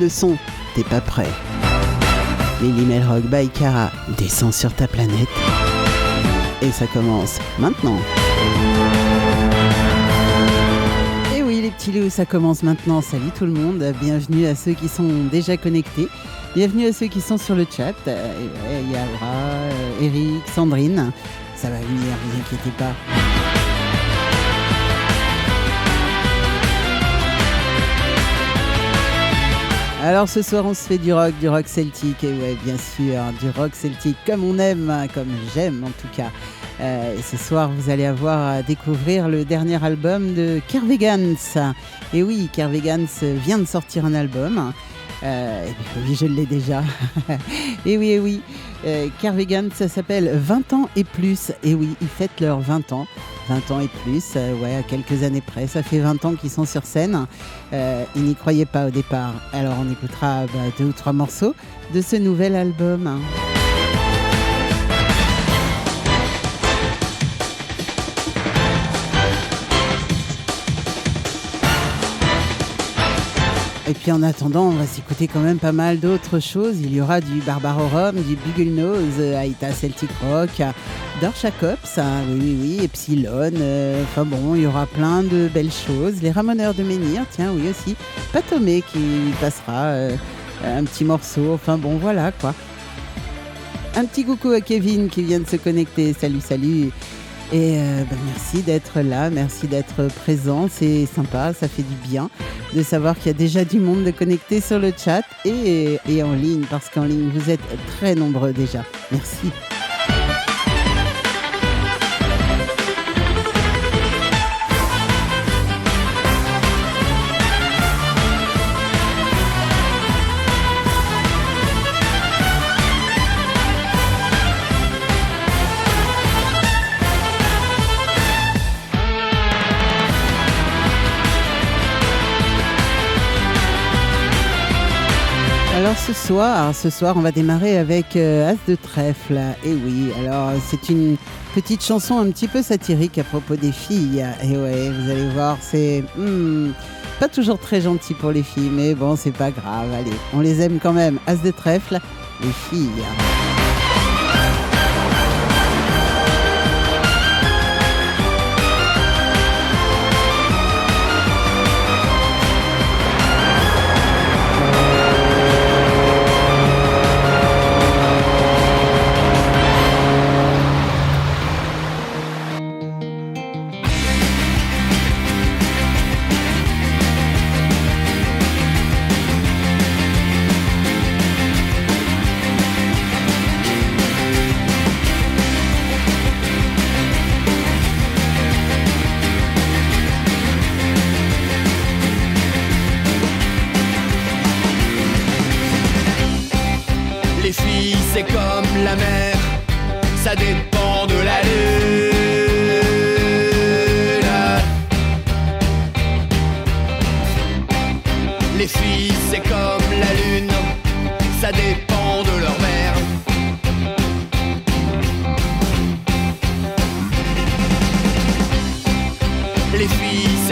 le son, t'es pas prêt. Lily Melrock by Cara descend sur ta planète. Et ça commence maintenant. Et oui les petits loups, ça commence maintenant. Salut tout le monde, bienvenue à ceux qui sont déjà connectés. Bienvenue à ceux qui sont sur le chat. Euh, Il y a Aura, euh, Eric, Sandrine. Ça va venir, vous inquiétez pas. Alors ce soir on se fait du rock, du rock celtique, et ouais bien sûr, du rock celtique comme on aime, hein, comme j'aime en tout cas. Euh, ce soir vous allez avoir à découvrir le dernier album de Kervegans. Et oui, Kervegans vient de sortir un album. Euh, oui, je l'ai déjà. et oui, et oui. Euh, ça s'appelle 20 ans et plus. Et oui, ils fêtent leurs 20 ans. 20 ans et plus, euh, ouais, à quelques années près. Ça fait 20 ans qu'ils sont sur scène. Euh, ils n'y croyaient pas au départ. Alors on écoutera bah, deux ou trois morceaux de ce nouvel album. Et puis en attendant, on va s'écouter quand même pas mal d'autres choses. Il y aura du Barbarorum, du Bugle Nose, euh, Aïta Celtic Rock, Dor Jacobs, hein, oui, oui, oui, Epsilon. euh, Enfin bon, il y aura plein de belles choses. Les Ramoneurs de Menhir, tiens, oui aussi. Patomé qui passera euh, un petit morceau. Enfin bon, voilà quoi. Un petit coucou à Kevin qui vient de se connecter. Salut, salut. Et euh, bah, merci d'être là, merci d'être présent, c'est sympa, ça fait du bien de savoir qu'il y a déjà du monde de connecté sur le chat et, et en ligne, parce qu'en ligne, vous êtes très nombreux déjà. Merci. Alors ce soir, ce soir, on va démarrer avec euh, As de trèfle. Et oui, alors c'est une petite chanson un petit peu satirique à propos des filles. Et ouais, vous allez voir, c'est hmm, pas toujours très gentil pour les filles, mais bon, c'est pas grave. Allez, on les aime quand même. As de trèfle, les filles.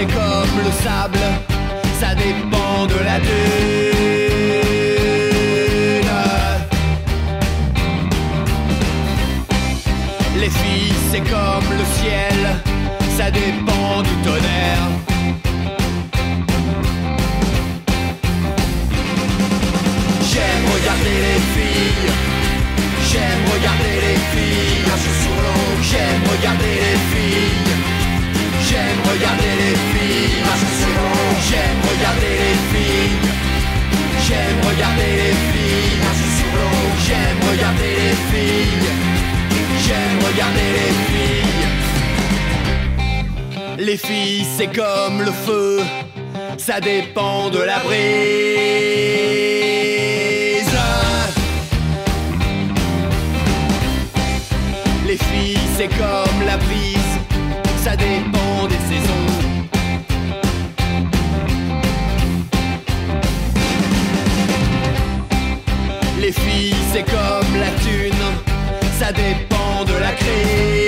C'est comme le sable, ça dépend de la dune. Les filles, c'est comme le ciel, ça dépend regarder les filles, marcher sur l'eau. J'aime regarder les filles. J'aime regarder les filles. Les filles, c'est comme le feu, ça dépend de la brise. Les filles, c'est comme la brise, ça dépend dépend de la crise.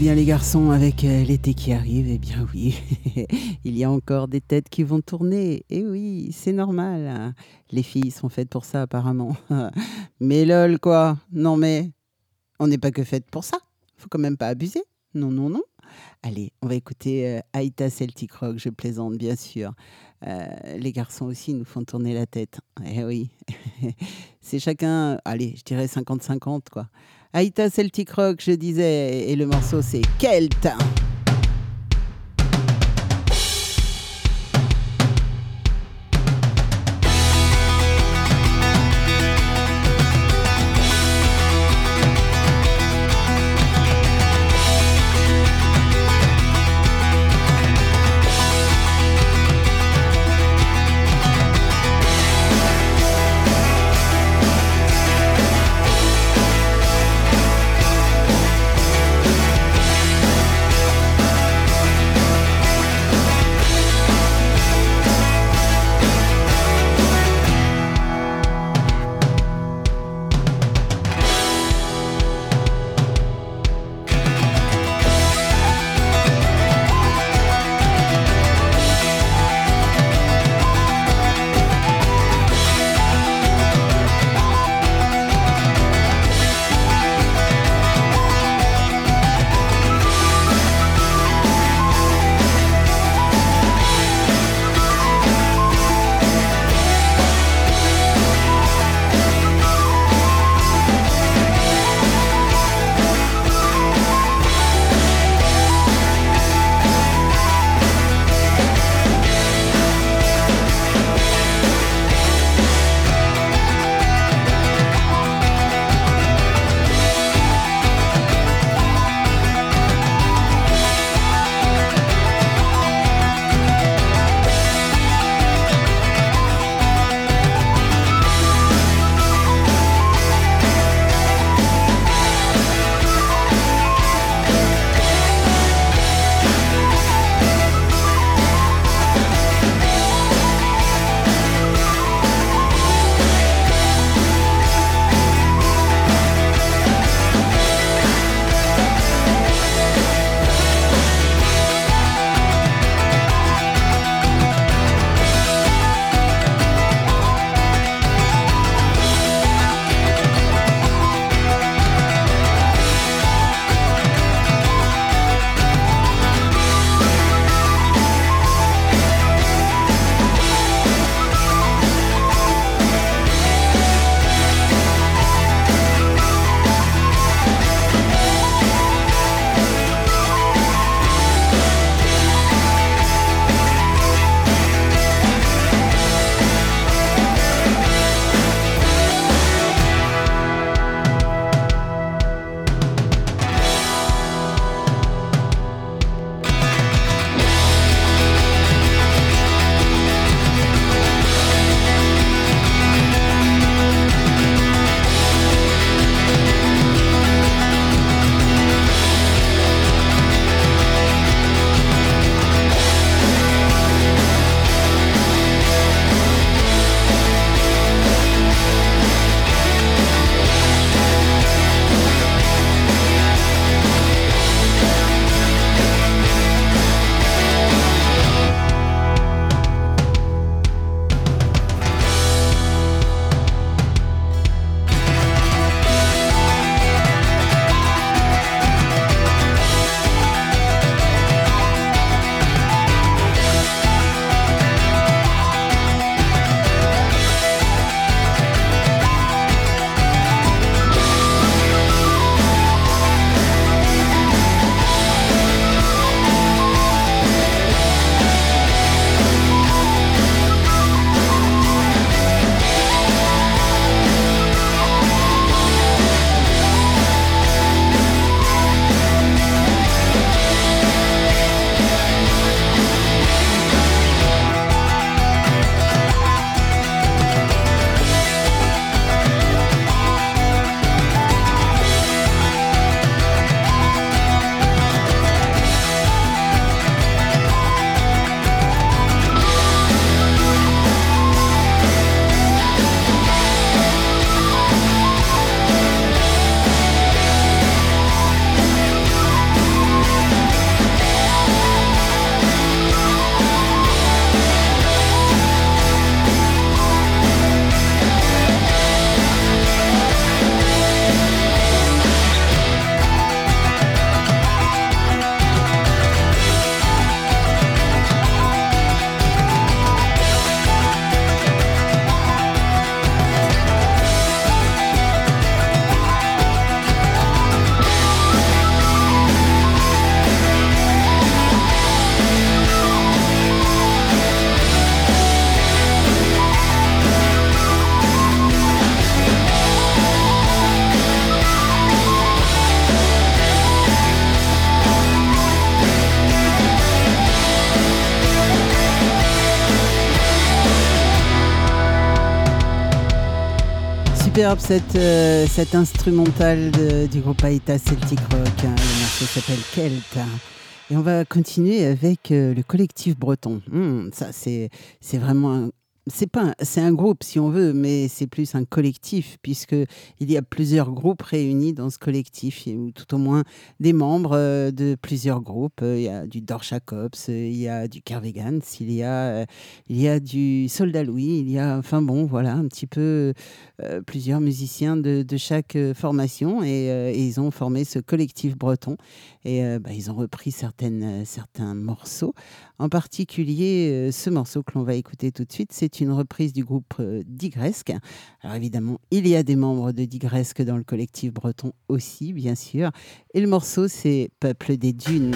Bien les garçons, avec euh, l'été qui arrive, eh bien oui, il y a encore des têtes qui vont tourner. Et oui, c'est normal. hein. Les filles sont faites pour ça apparemment. mais lol quoi. Non mais, on n'est pas que faites pour ça. Faut quand même pas abuser. Non, non, non. Allez, on va écouter euh, Aïta Celtic Rock, je plaisante bien sûr. Euh, les garçons aussi nous font tourner la tête. Eh oui, c'est chacun, allez, je dirais 50-50 quoi. Aïta Celtic Rock, je disais, et le morceau c'est Kelt. Superbe cette, euh, cette instrumentale du groupe Aïta Celtic Rock. Hein. Le morceau s'appelle Kelt. Et on va continuer avec euh, le collectif breton. Hmm, ça, c'est vraiment c'est pas c'est un groupe si on veut mais c'est plus un collectif puisque il y a plusieurs groupes réunis dans ce collectif ou tout au moins des membres euh, de plusieurs groupes. Il y a du Dorchakops il y a du Kervegans il y a euh, il y a du Soldat Louis il y a enfin bon voilà un petit peu euh, plusieurs musiciens de, de chaque formation et, ils ont formé ce collectif breton. Et bah, ils ont repris certaines certains morceaux en particulier ce morceau que l'on va écouter tout de suite c'est une reprise du groupe euh, Digresque. Alors évidemment, il y a des membres de Digresque dans le collectif breton aussi, bien sûr. Et le morceau, c'est Peuple des Dunes.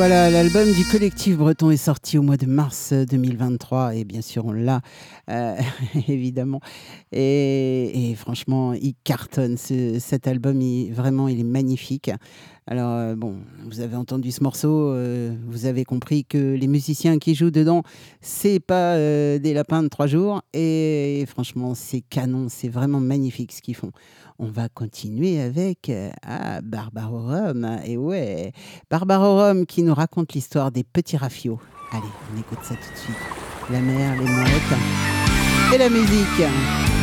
Voilà, l'album du collectif breton est sorti au mois de mars 2023 et bien sûr on l'a euh, évidemment et, franchement il cartonne cet album, il, vraiment il est magnifique. Alors euh, bon, vous avez entendu ce morceau, euh, vous avez compris que les musiciens qui jouent dedans, c'est pas des lapins de trois jours et, franchement c'est canon, c'est vraiment magnifique ce qu'ils font. On va continuer avec euh, ah, Barbarorum. Et ouais, Barbarorum qui nous raconte l'histoire des petits rafios. Allez, on écoute ça tout de suite. La mer, les mouettes et la musique.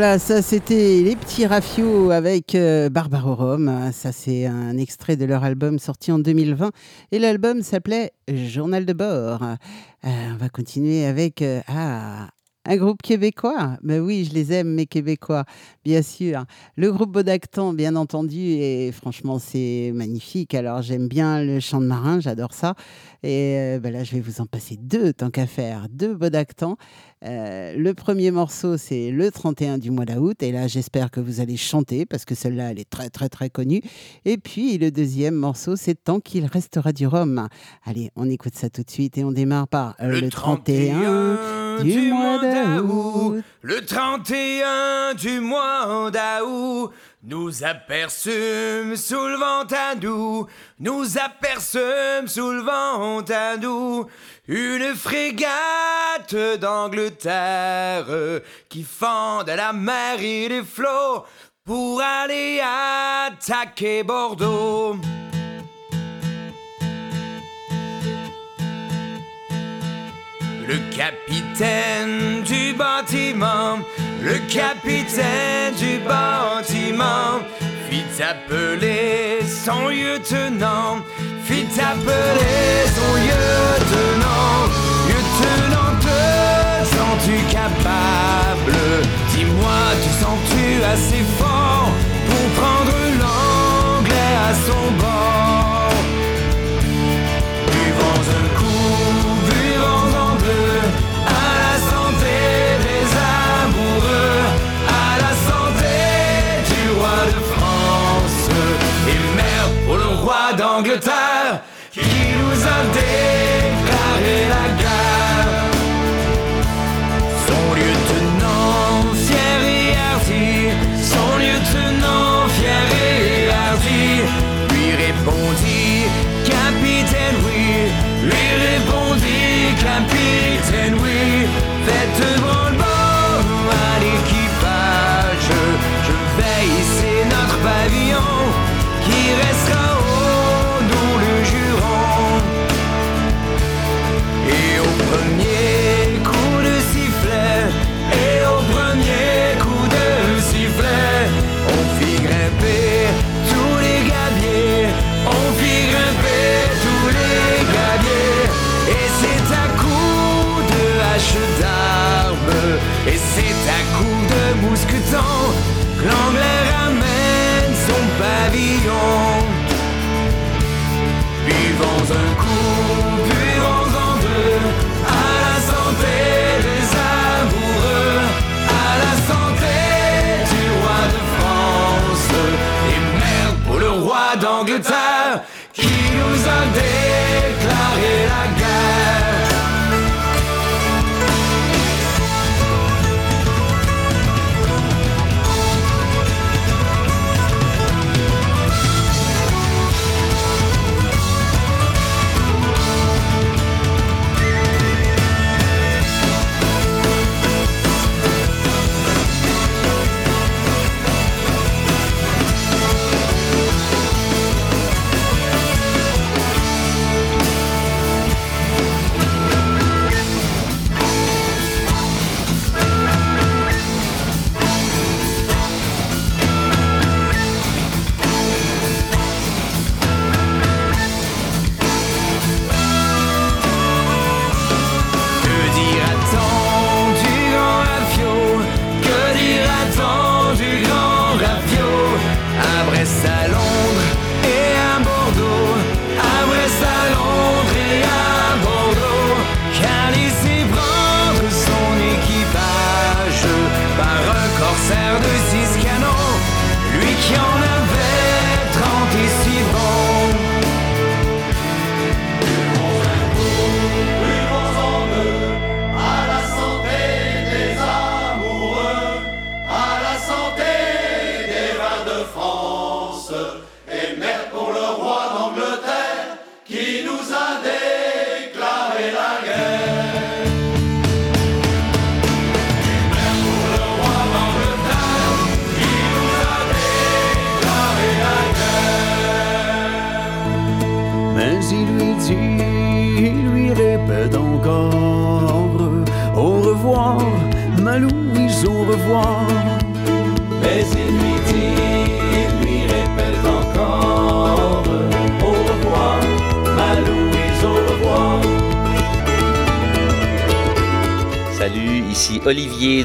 Voilà, ça c'était les petits rafios avec euh, Barbarorum. Ça c'est un extrait de leur album sorti en 2020 et l'album s'appelait Journal de bord. Euh, on va continuer avec euh, ah, un groupe québécois? Ben oui, je les aime, mes Québécois, bien sûr. Le groupe Bodactan, bien entendu, et franchement, c'est magnifique. Alors, j'aime bien le chant de marin, j'adore ça. Et euh, ben là, je vais vous en passer deux, tant qu'à faire, deux Bodactan. Euh, le premier morceau, c'est le 31 du mois d'août. Et là, j'espère que vous allez chanter, parce que celle-là, elle est très, très, très connue. Et puis, le deuxième morceau, c'est Tant qu'il restera du rhum. Allez, on écoute ça tout de suite et on démarre par le, 31 du mois d'août. Le 31 du mois d'août, nous aperçûmes sous le vent à nous, nous aperçûmes sous le vent à nous, une frégate d'Angleterre qui fend de la mer et des flots pour aller attaquer Bordeaux. Le capitaine du bâtiment, le capitaine du bâtiment, fit appeler son lieutenant, fit appeler son lieutenant. Lieutenant, te sens-tu capable? Dis-moi, te sens-tu assez fort pour prendre l'anglais à son bord? Roi d'Angleterre qui nous a déclaré la guerre. Son lieutenant fier et hardi, son lieutenant fier et hardi, lui répondit, capitaine oui, lui répondit, capitaine oui, faites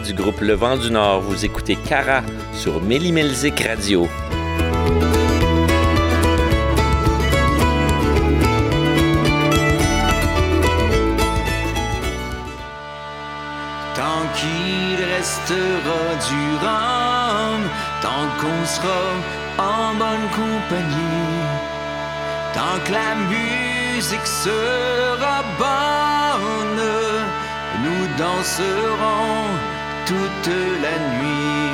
du groupe Le Vent du Nord. Vous écoutez Cara sur Mélimelzik Radio. Tant qu'il restera du tant qu'on sera en bonne compagnie, tant que la musique sera bonne, nous danserons toute la nuit.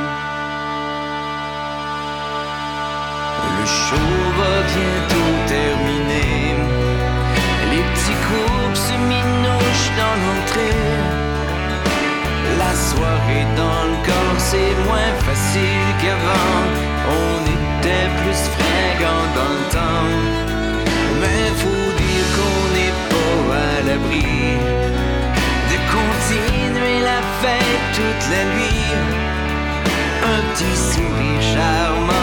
Le show va bientôt terminer. Les petits groupes se minouchent dans l'entrée. La soirée dans le corps, c'est moins facile qu'avant. On était plus fringants dans le temps. Mais faut dire qu'on n'est pas à l'abri continuer la fête toute la nuit. Un petit sourire charmant.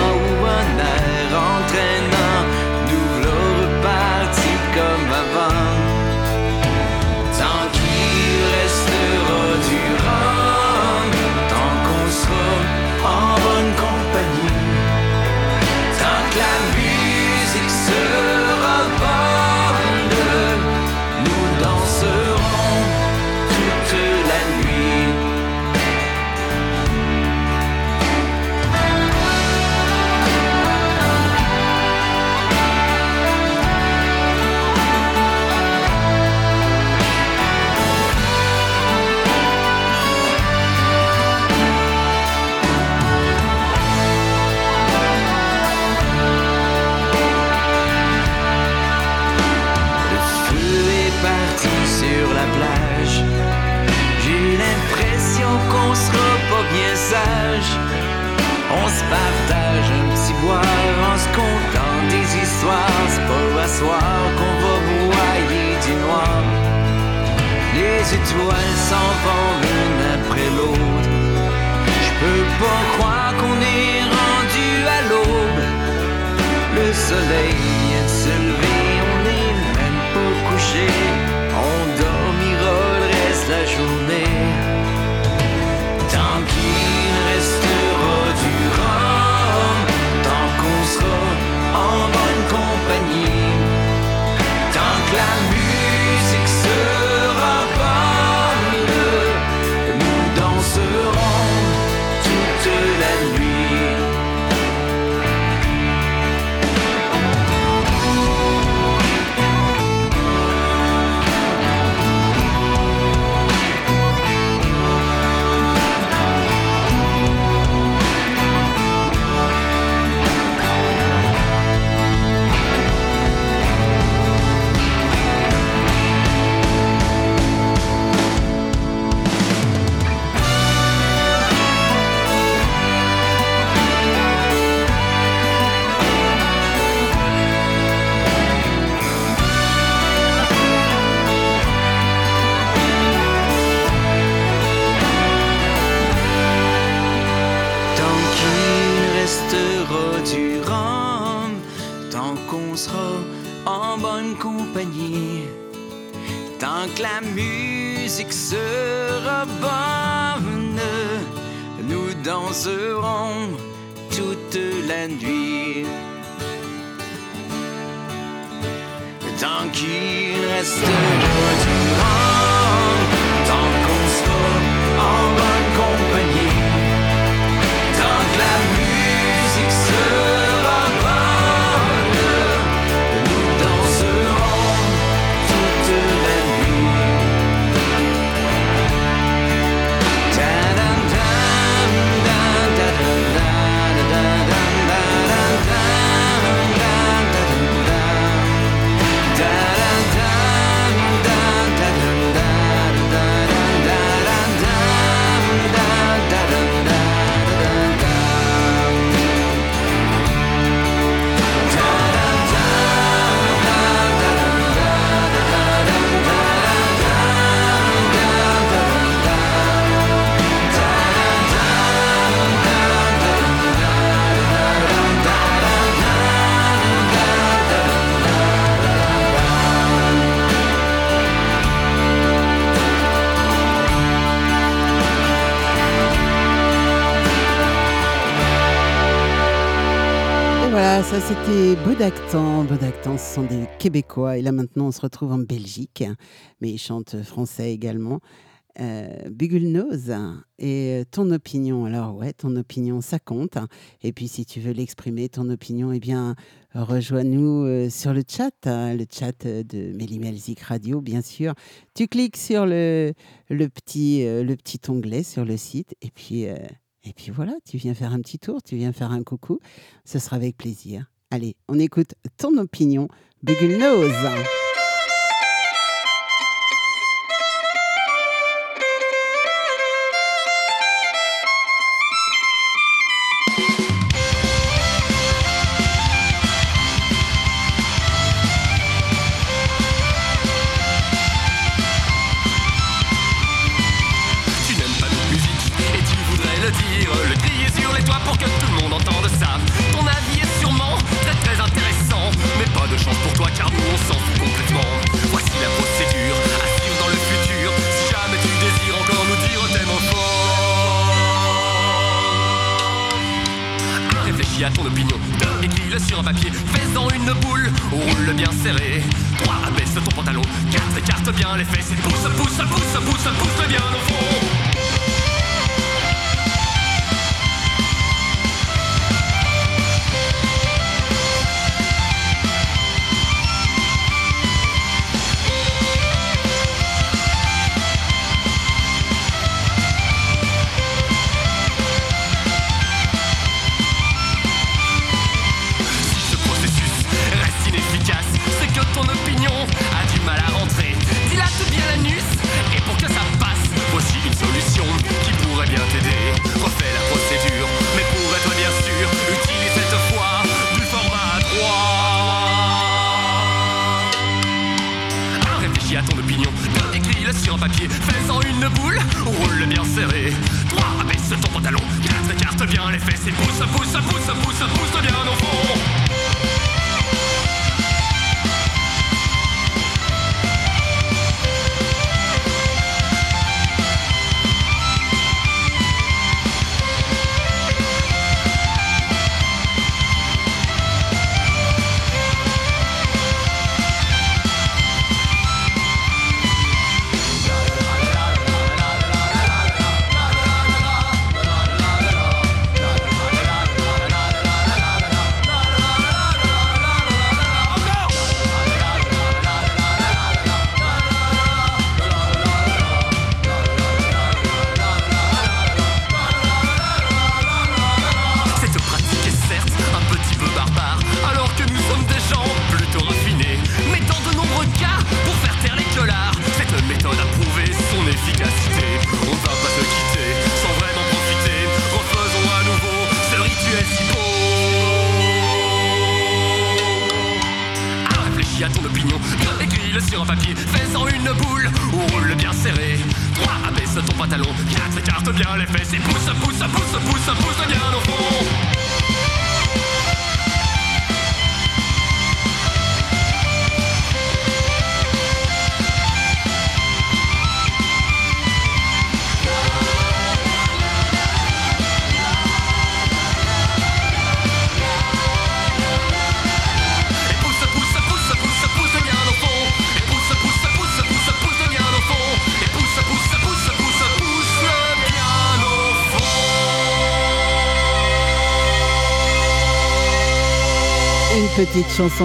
C'était Bodactan. Ce sont des Québécois. Et là, maintenant, on se retrouve en Belgique, mais ils chantent français également. Euh, et euh, ton opinion. Alors, ouais, ton opinion, ça compte. Et puis, si tu veux l'exprimer, ton opinion, eh bien, rejoins-nous euh, sur le chat, le chat de Mélimelzik Radio, bien sûr. Tu cliques sur le, euh, petit, onglet sur le site et puis voilà, tu viens faire un petit tour, tu viens faire un coucou, ce sera avec plaisir. Allez, on écoute ton opinion, Bugle Nose. petite chanson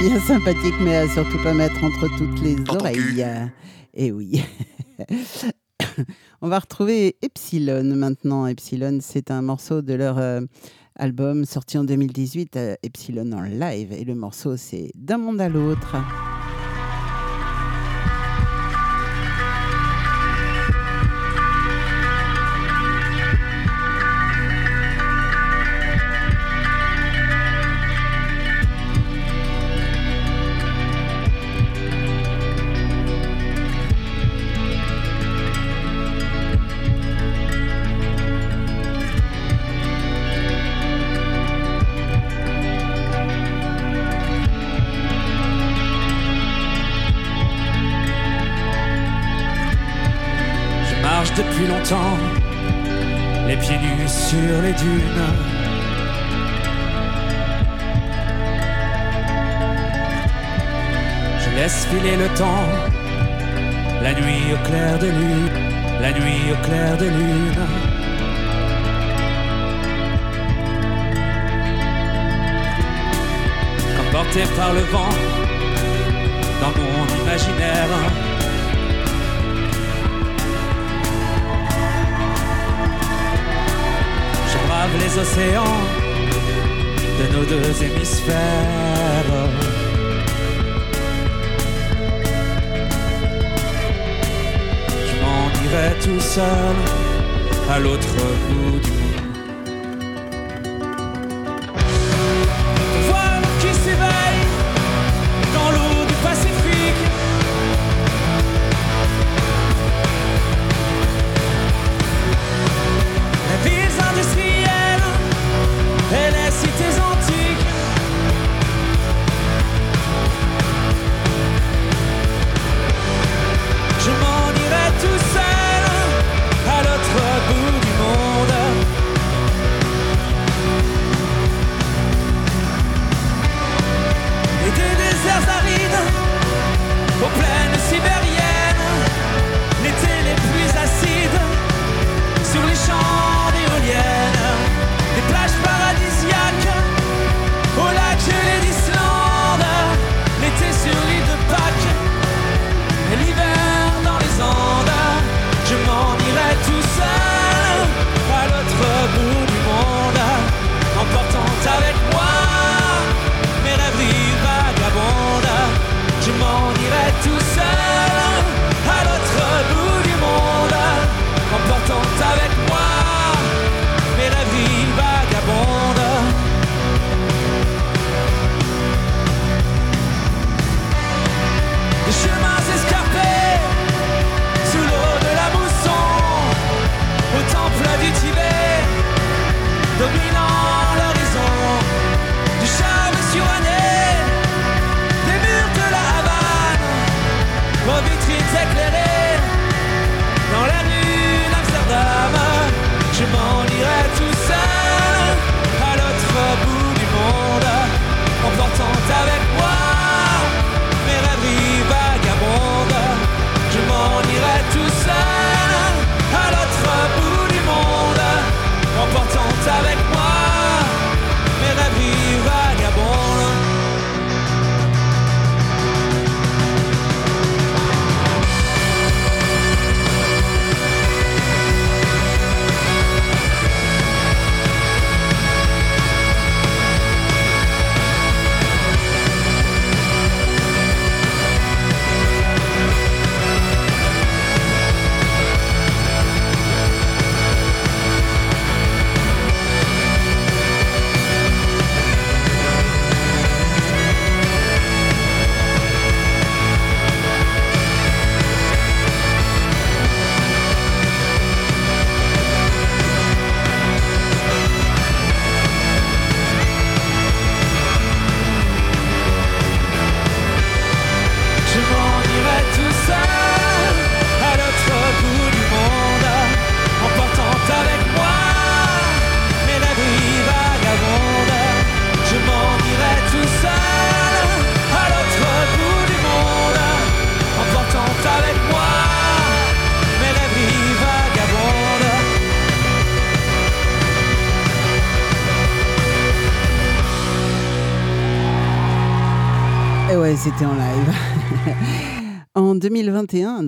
bien sympathique, mais à surtout pas mettre entre toutes les oreilles. Et oui. On va retrouver Epsilon maintenant. Epsilon, c'est un morceau de leur euh, album sorti en 2018, euh, Epsilon en live. Et le morceau, c'est D'un monde à l'autre.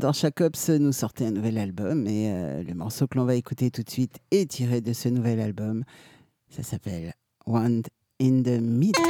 dans nous sortait un nouvel album et euh, le morceau que l'on va écouter tout de suite est tiré de ce nouvel album. Ça s'appelle One in the Middle.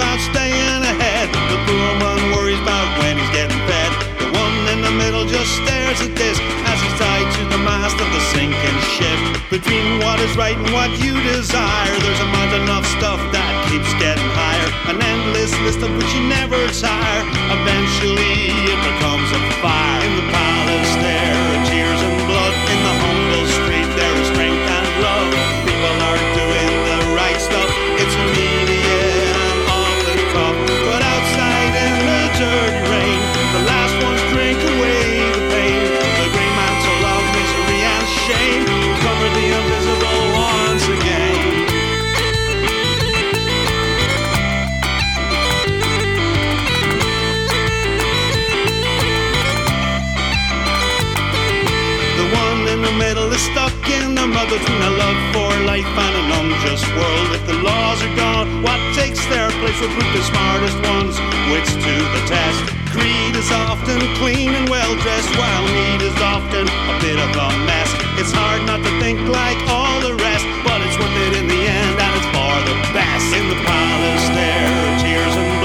about staying ahead. The poor one worries about when he's getting fed. The one in the middle just stares at this as he's tied to the mast of the sinking ship. Between what is right and what you desire, there's a mountain of stuff that keeps getting higher. An endless list of which you never tire. Eventually, it becomes a fire in the pot. Between a love for life and an unjust world. If the laws are gone, what takes their place will prove the smartest ones, wits to the test. Greed is often clean and well dressed, while need is often a bit of a mess. It's hard not to think like all the rest, but it's worth it in the end, and it's for the best. In the palace, there are tears and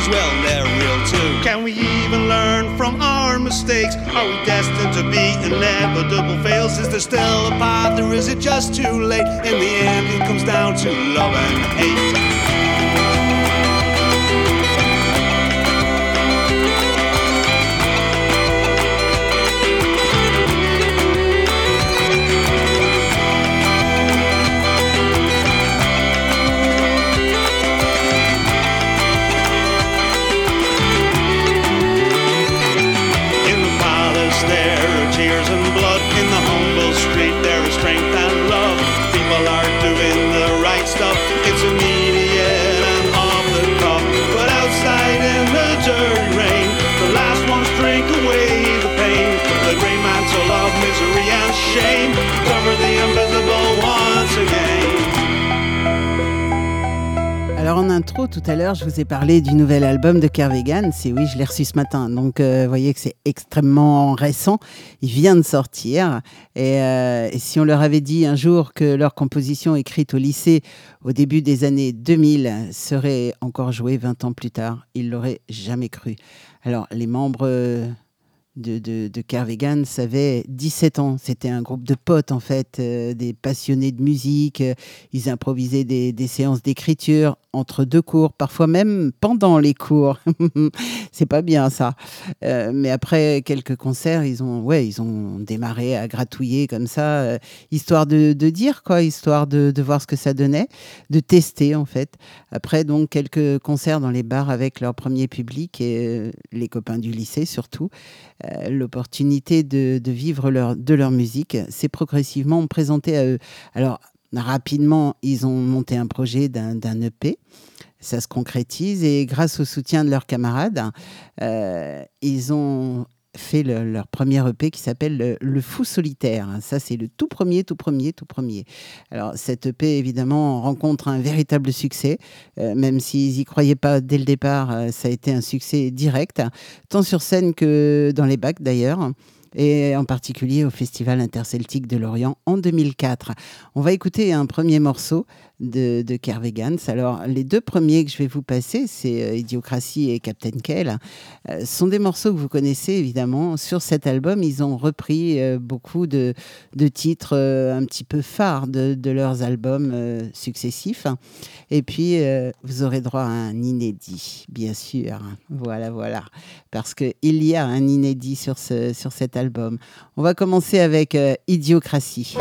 edges, well, they're real too. Can we even learn from our mistakes? Are we destined to be inevitable fails? Is there still a path, or is it just too late? In the end, it comes down to love and hate. Intro, tout à l'heure, je vous ai parlé du nouvel album de Kervegan. C'est oui, je l'ai reçu ce matin. Donc, euh, vous voyez que c'est extrêmement récent. Il vient de sortir. Et, euh, et si on leur avait dit un jour que leur composition écrite au lycée au début des années 2000 serait encore jouée 20 ans plus tard, ils l'auraient jamais cru. Alors, les membres euh, de, de, de Kervegan avaient 17 ans. C'était un groupe de potes, en fait, des passionnés de musique. Ils improvisaient des séances d'écriture entre deux cours, parfois même pendant les cours. C'est pas bien ça. Euh, mais après quelques concerts, ils ont, ouais, ils ont démarré à gratouiller comme ça, euh, histoire de, de dire quoi, histoire de, de voir ce que ça donnait, de tester en fait. Après donc quelques concerts dans les bars avec leur premier public et euh, les copains du lycée surtout, l'opportunité de, de vivre leur, de leur musique s'est progressivement présentée à eux. Alors rapidement, ils ont monté un projet d'un EP. Ça se concrétise et grâce au soutien de leurs camarades, euh, ils ont fait le- leur premier EP qui s'appelle le, Le Fou Solitaire. Ça, c'est le tout premier, tout premier, tout premier. Alors, cet EP, évidemment, rencontre un véritable succès. Euh, même s'ils n'y croyaient pas dès le départ, euh, ça a été un succès direct, tant sur scène que dans les bacs d'ailleurs et en particulier au Festival interceltique de Lorient en 2004. On va écouter un premier morceau de, de Kervegans. Alors, les deux premiers que je vais vous passer, c'est euh, Idiocratie et Captain Kell. Euh, sont des morceaux que vous connaissez évidemment. Sur cet album, ils ont repris euh, beaucoup de, de titres un petit peu phares de, de leurs albums successifs. Et puis, vous aurez droit à un inédit, bien sûr. Voilà, voilà. Parce qu'il y a un inédit sur, ce, sur cet album. On va commencer avec. Idiocratie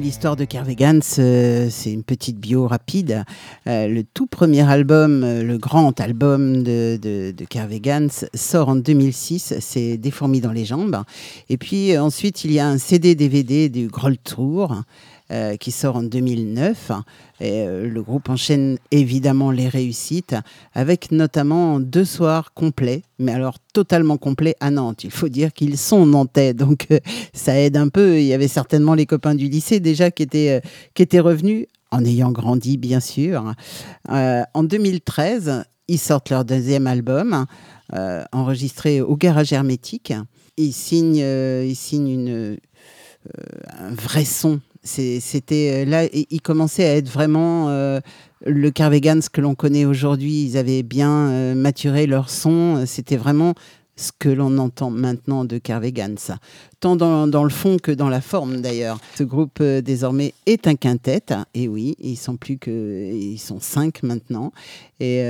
l'histoire de Kervegans. c'est une petite bio rapide. Euh, le tout premier album, euh, le grand album de, de, de sort en 2006. C'est Des fourmis dans les jambes. Et puis euh, ensuite, il y a un CD-DVD du Groll Tour. Euh, qui sort en 2009. Et, euh, le groupe enchaîne évidemment les réussites, avec notamment deux soirs complets, mais alors totalement complets à Nantes. Il faut dire qu'ils sont nantais, donc euh, ça aide un peu. Il y avait certainement les copains du lycée déjà qui étaient, qui étaient revenus, en ayant grandi bien sûr. En 2013, ils sortent leur deuxième album, enregistré au Garage Hermétique. Ils signent, ils signent un vrai son. C'était euh, là, ils commençaient à être vraiment euh, le Carvegans que l'on connaît aujourd'hui. Ils avaient bien euh, maturé leur son. C'était vraiment ce que l'on entend maintenant de Carvegans, tant dans, le fond que dans la forme d'ailleurs. Ce groupe désormais est un quintet, et oui, ils sont plus que, ils sont cinq maintenant, et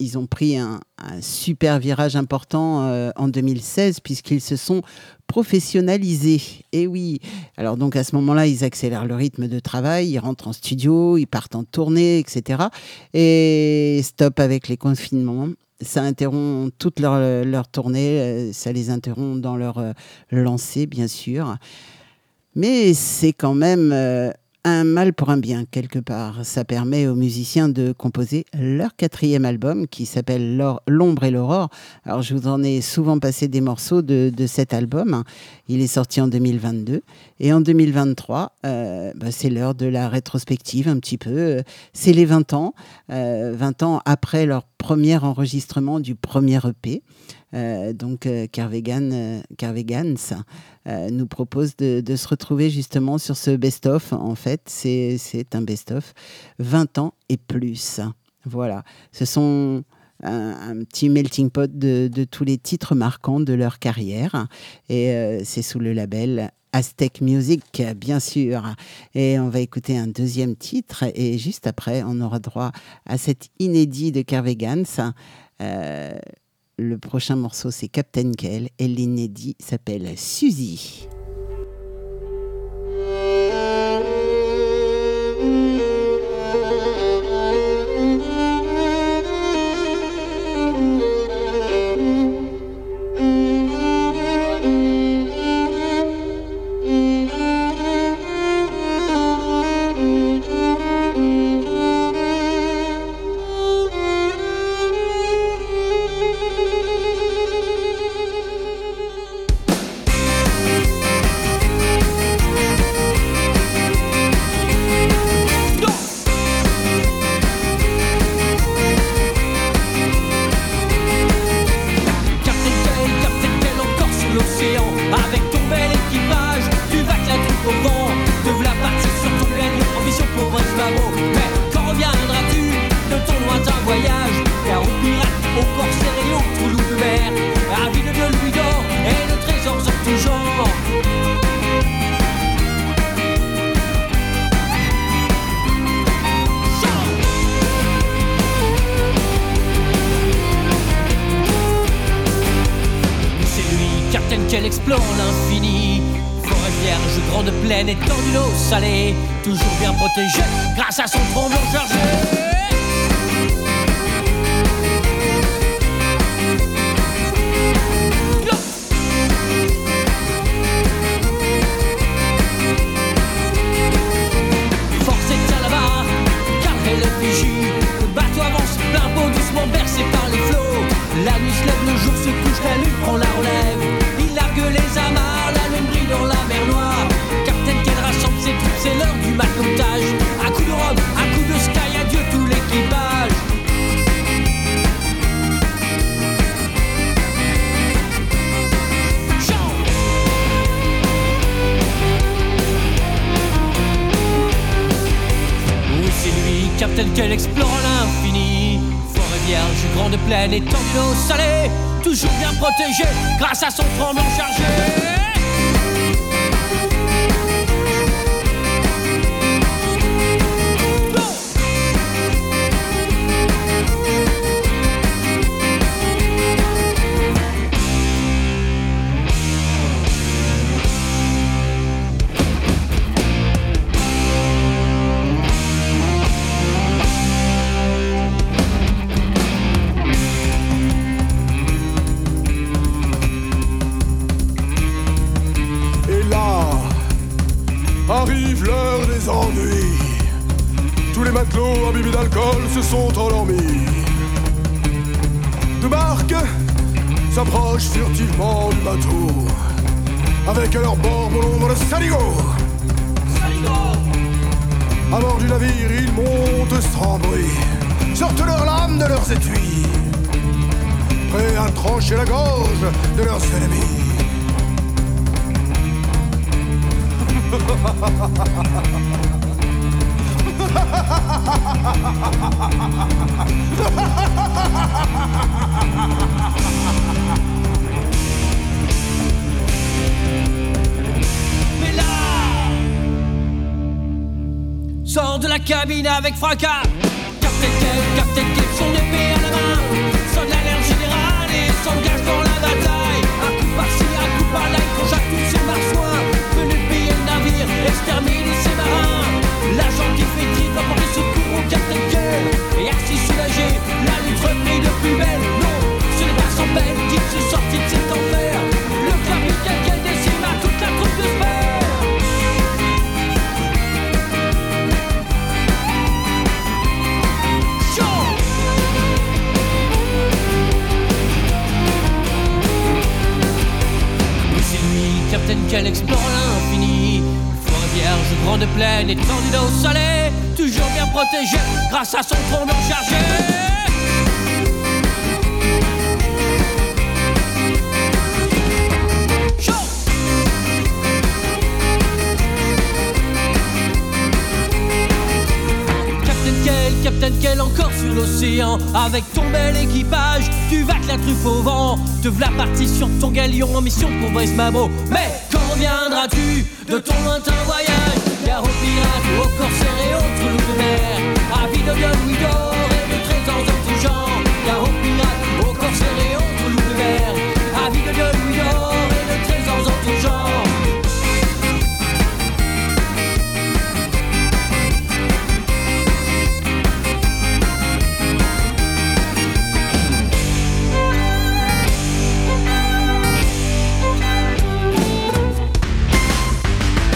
ils, ont pris un, un super virage important euh, en 2016 puisqu'ils se sont professionnalisés. Et oui, alors donc à ce moment-là, ils accélèrent le rythme de travail, ils rentrent en studio, ils partent en tournée, etc. Et stop avec les confinements. Ça interrompt toute leur, leur tournée, euh, ça les interrompt dans leur euh, lancée, bien sûr. Mais c'est quand même euh, un mal pour un bien, quelque part. Ça permet aux musiciens de composer leur quatrième album qui s'appelle L'ombre et l'aurore. Alors, je vous en ai souvent passé des morceaux de, de cet album. Il est sorti en 2022. Et en 2023, euh, bah, c'est l'heure de la rétrospective un petit peu. C'est les 20 ans, euh, 20 ans après leur premier enregistrement du premier EP. Euh, donc, Carvegan, euh, Carvegans euh, nous propose de, se retrouver justement sur ce best-of. En fait, c'est un best-of 20 ans et plus. Voilà. Ce sont un, petit melting pot de, tous les titres marquants de leur carrière. Et c'est sous le label Aztec Music, bien sûr. Et on va écouter un deuxième titre. Et juste après, on aura droit à cet inédit de Carvegans. Euh, le prochain morceau, c'est Captain Kell et l'inédit s'appelle Suzy. Elle est tendue d'eau salée, toujours bien protégée grâce à son tromblon chargé. fracas bel équipage, tu vas que la truffe au vent, te v'la partie sur ton galion en mission pour Brice Mabro. Mais quand viendras-tu de ton lointain voyage? Car au pirate au corsaire et autres loups de mer, avis de viol, d'or et de trésors de tout genre, car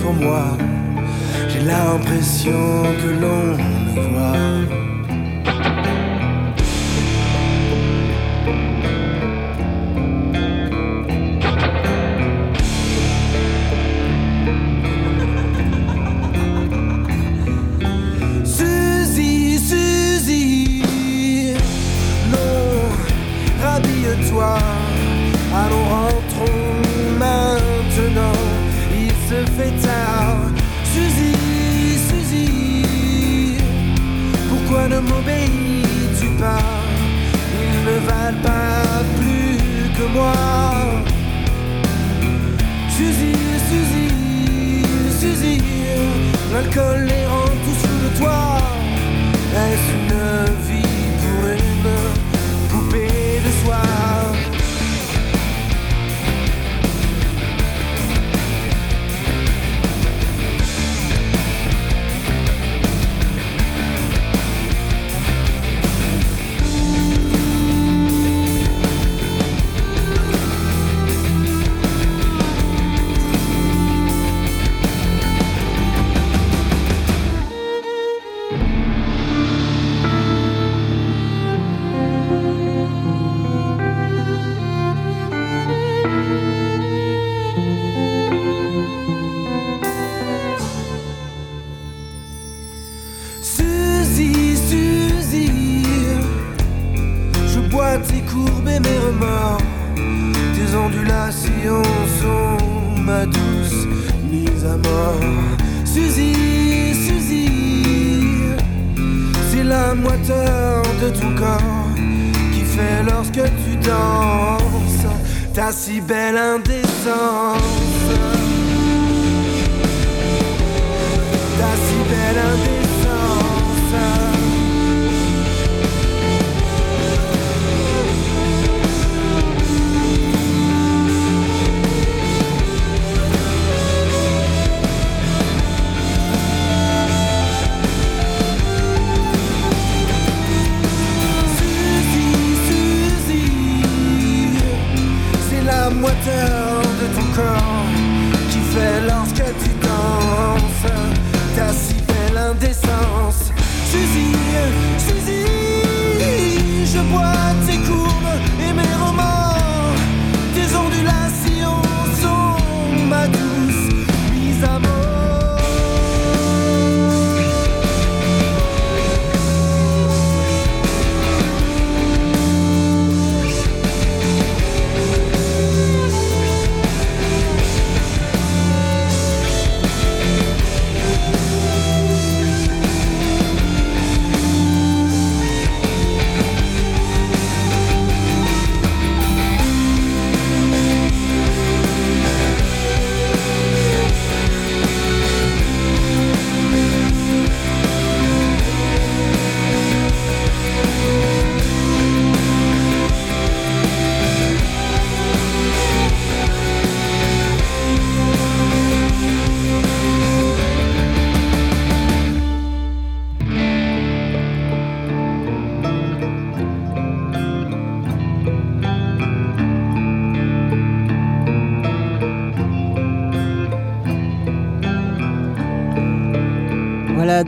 pour moi. J'ai l'impression que l'on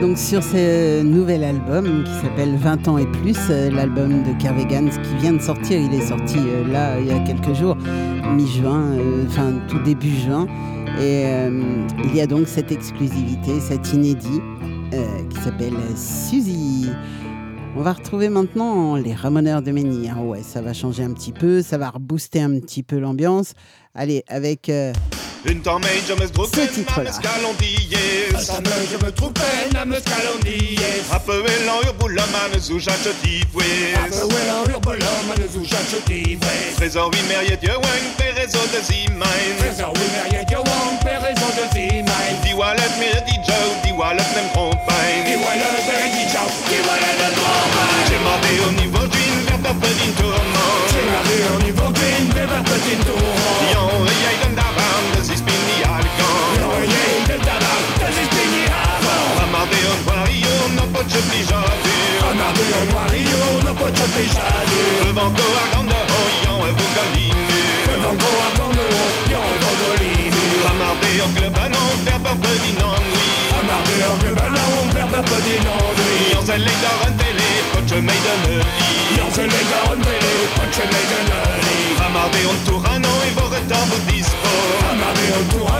donc sur ce nouvel album qui s'appelle 20 ans et plus, euh, l'album de Kervegans qui vient de sortir. Il est sorti euh, là il y a quelques jours, mi-juin, euh, enfin tout début juin. Et il y a donc cette exclusivité, cet inédit qui s'appelle Suzy. On va retrouver maintenant les Ramoneurs de Menhir. Ouais, ça va changer un petit peu, ça va rebooster un petit peu l'ambiance. Allez, avec. Une temps mais je me trouve Ce titre-là. Samej je me trouve na me skalondies Apăvel în urbulla mane zuja ce tivwes Apăvel în urbulla mane zuja ce tivwes Trésor oui meriet je wang de zimain Trésor oui meriet je wang de zimain Di walet mir di joe, di walet nem compagne Di walet mer di joe, di walet nem compagne J'ai marré au niveau d'une petite tourment noirillon, non pas de plijadur Amardé au noirillon, non pas de plijadur Le vento à grande hoyon et vous galinu Le vento à grande hoyon et vous galinu Amardé au club à non, faire pas petit non oui Amardé au club à non, faire pas petit non oui Yon c'est les darren télé, quand je m'aide de me lit Yon c'est les darren télé, quand je m'aide de me lit Amardé au va retour au dispo Amardé au tour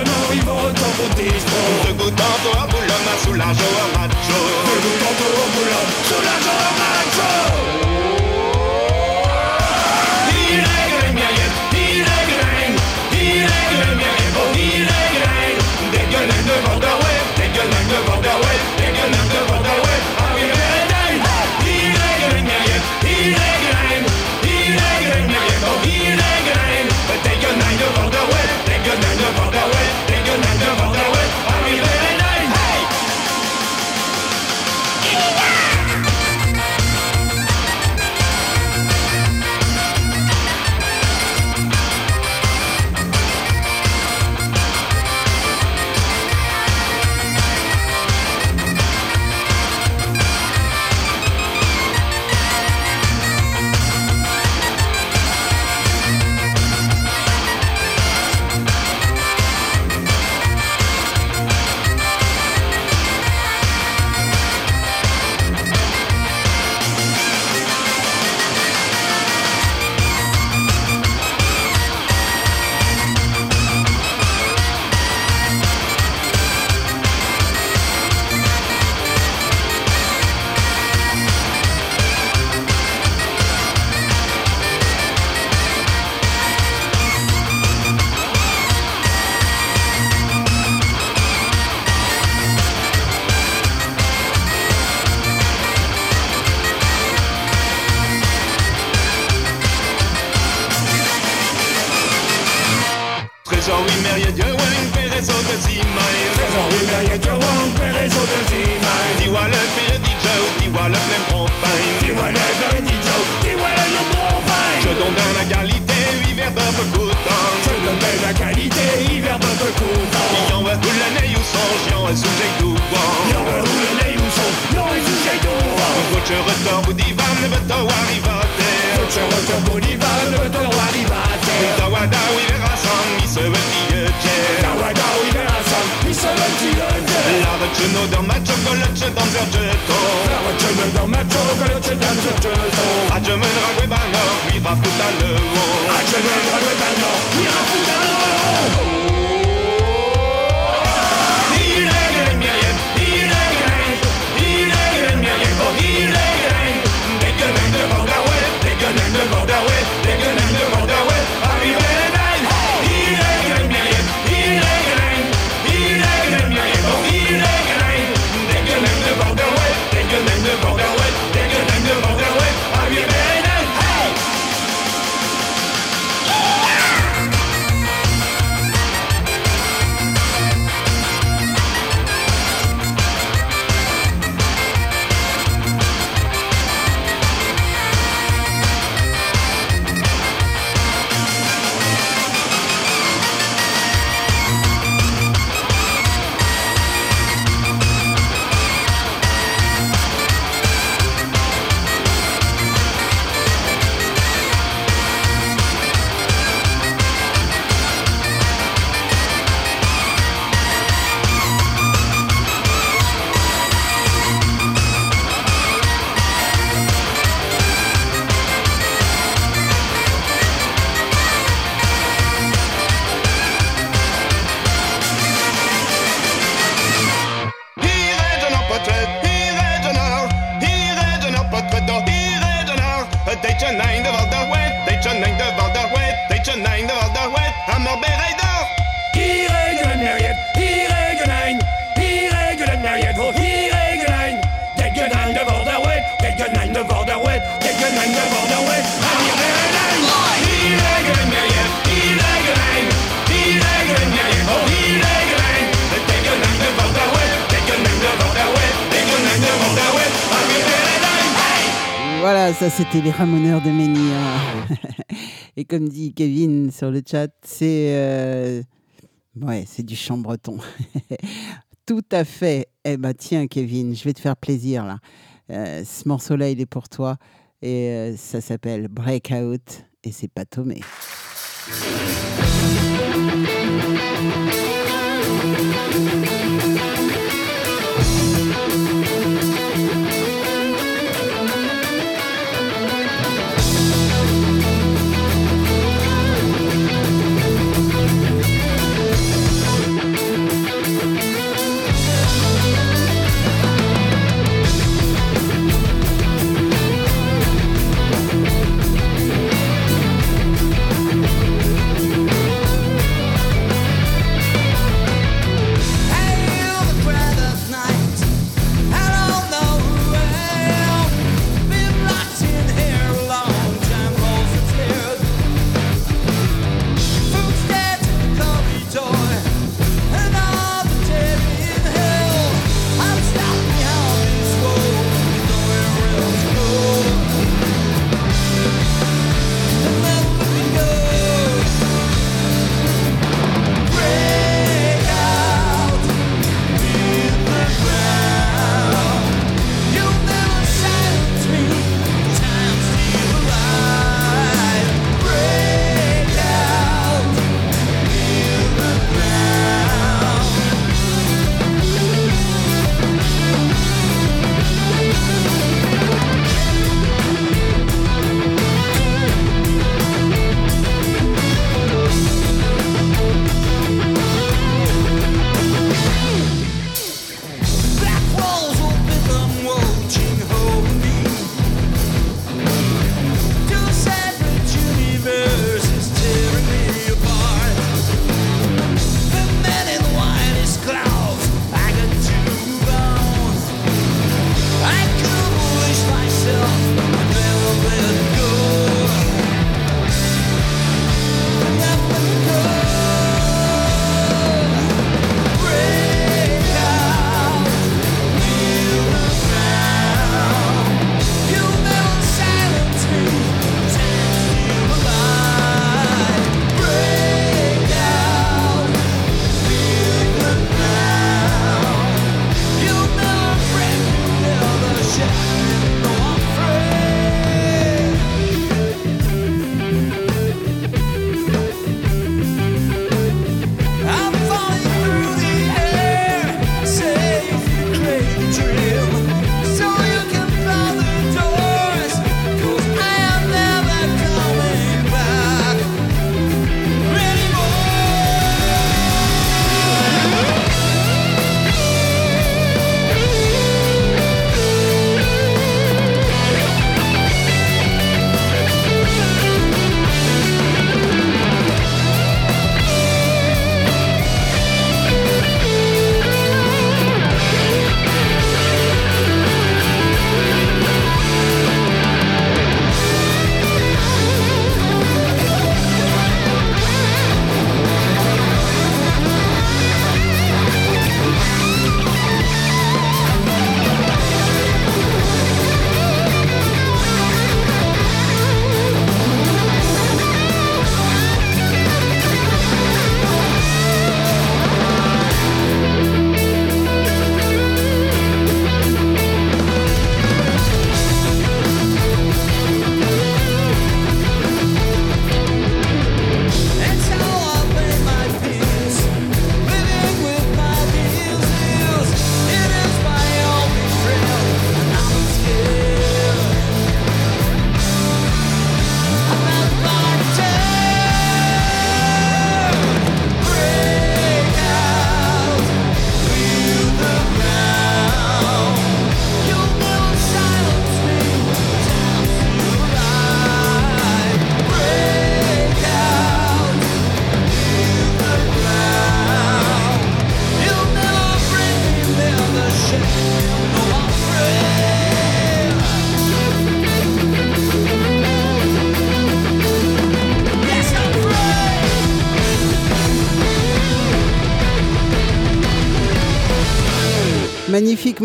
Voilà, ça c'était les ramoneurs de Ménia. Et comme dit Kevin sur le chat, c'est euh, c'est du chant breton. Tout à fait. Eh ben tiens, Kevin, je vais te faire plaisir là. Euh, ce morceau-là, il est pour toi et euh, ça s'appelle Breakout et c'est pas Tomé.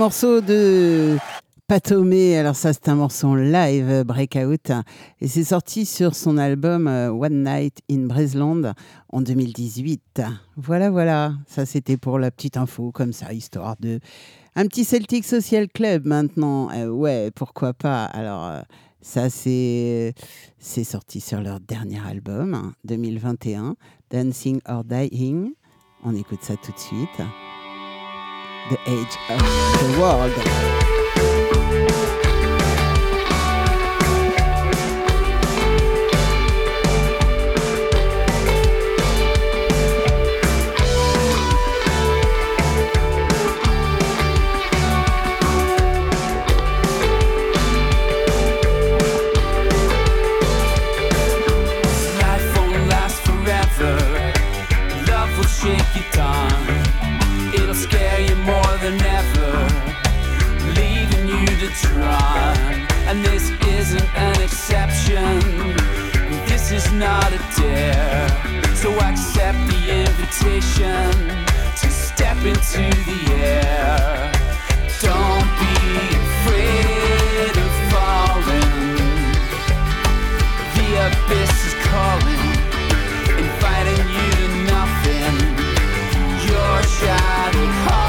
Morceau de Patomé. Alors ça, c'est un morceau live, Breakout. Et c'est sorti sur son album euh, One Night in Bresland en 2018. Voilà, voilà. Ça, c'était pour la petite info, comme ça, histoire de... Un petit Celtic Social Club maintenant. Euh, ouais, pourquoi pas. Alors... euh, ça, c'est sorti sur leur dernier album, hein, 2021, Dancing or Dying. On écoute ça tout de suite. The Age of the World. And this isn't an exception. This is not a dare. So accept the invitation to step into the air. Don't be afraid of falling. The abyss is calling, inviting you to nothing. Your shattered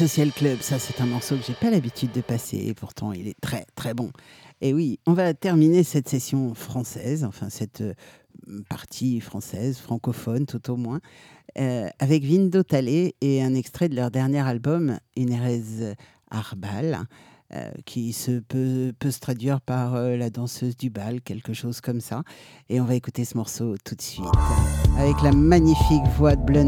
Social Club, ça c'est un morceau que j'ai pas l'habitude de passer et pourtant il est très très bon. Et oui, on va terminer cette session française, enfin cette euh, partie française, francophone tout au moins, euh, avec Vindo Talé et un extrait de leur dernier album, Inérez Arbal, euh, qui se peut, peut se traduire par euh, la danseuse du bal, quelque chose comme ça. Et on va écouter ce morceau tout de suite, avec la magnifique voix de Bleu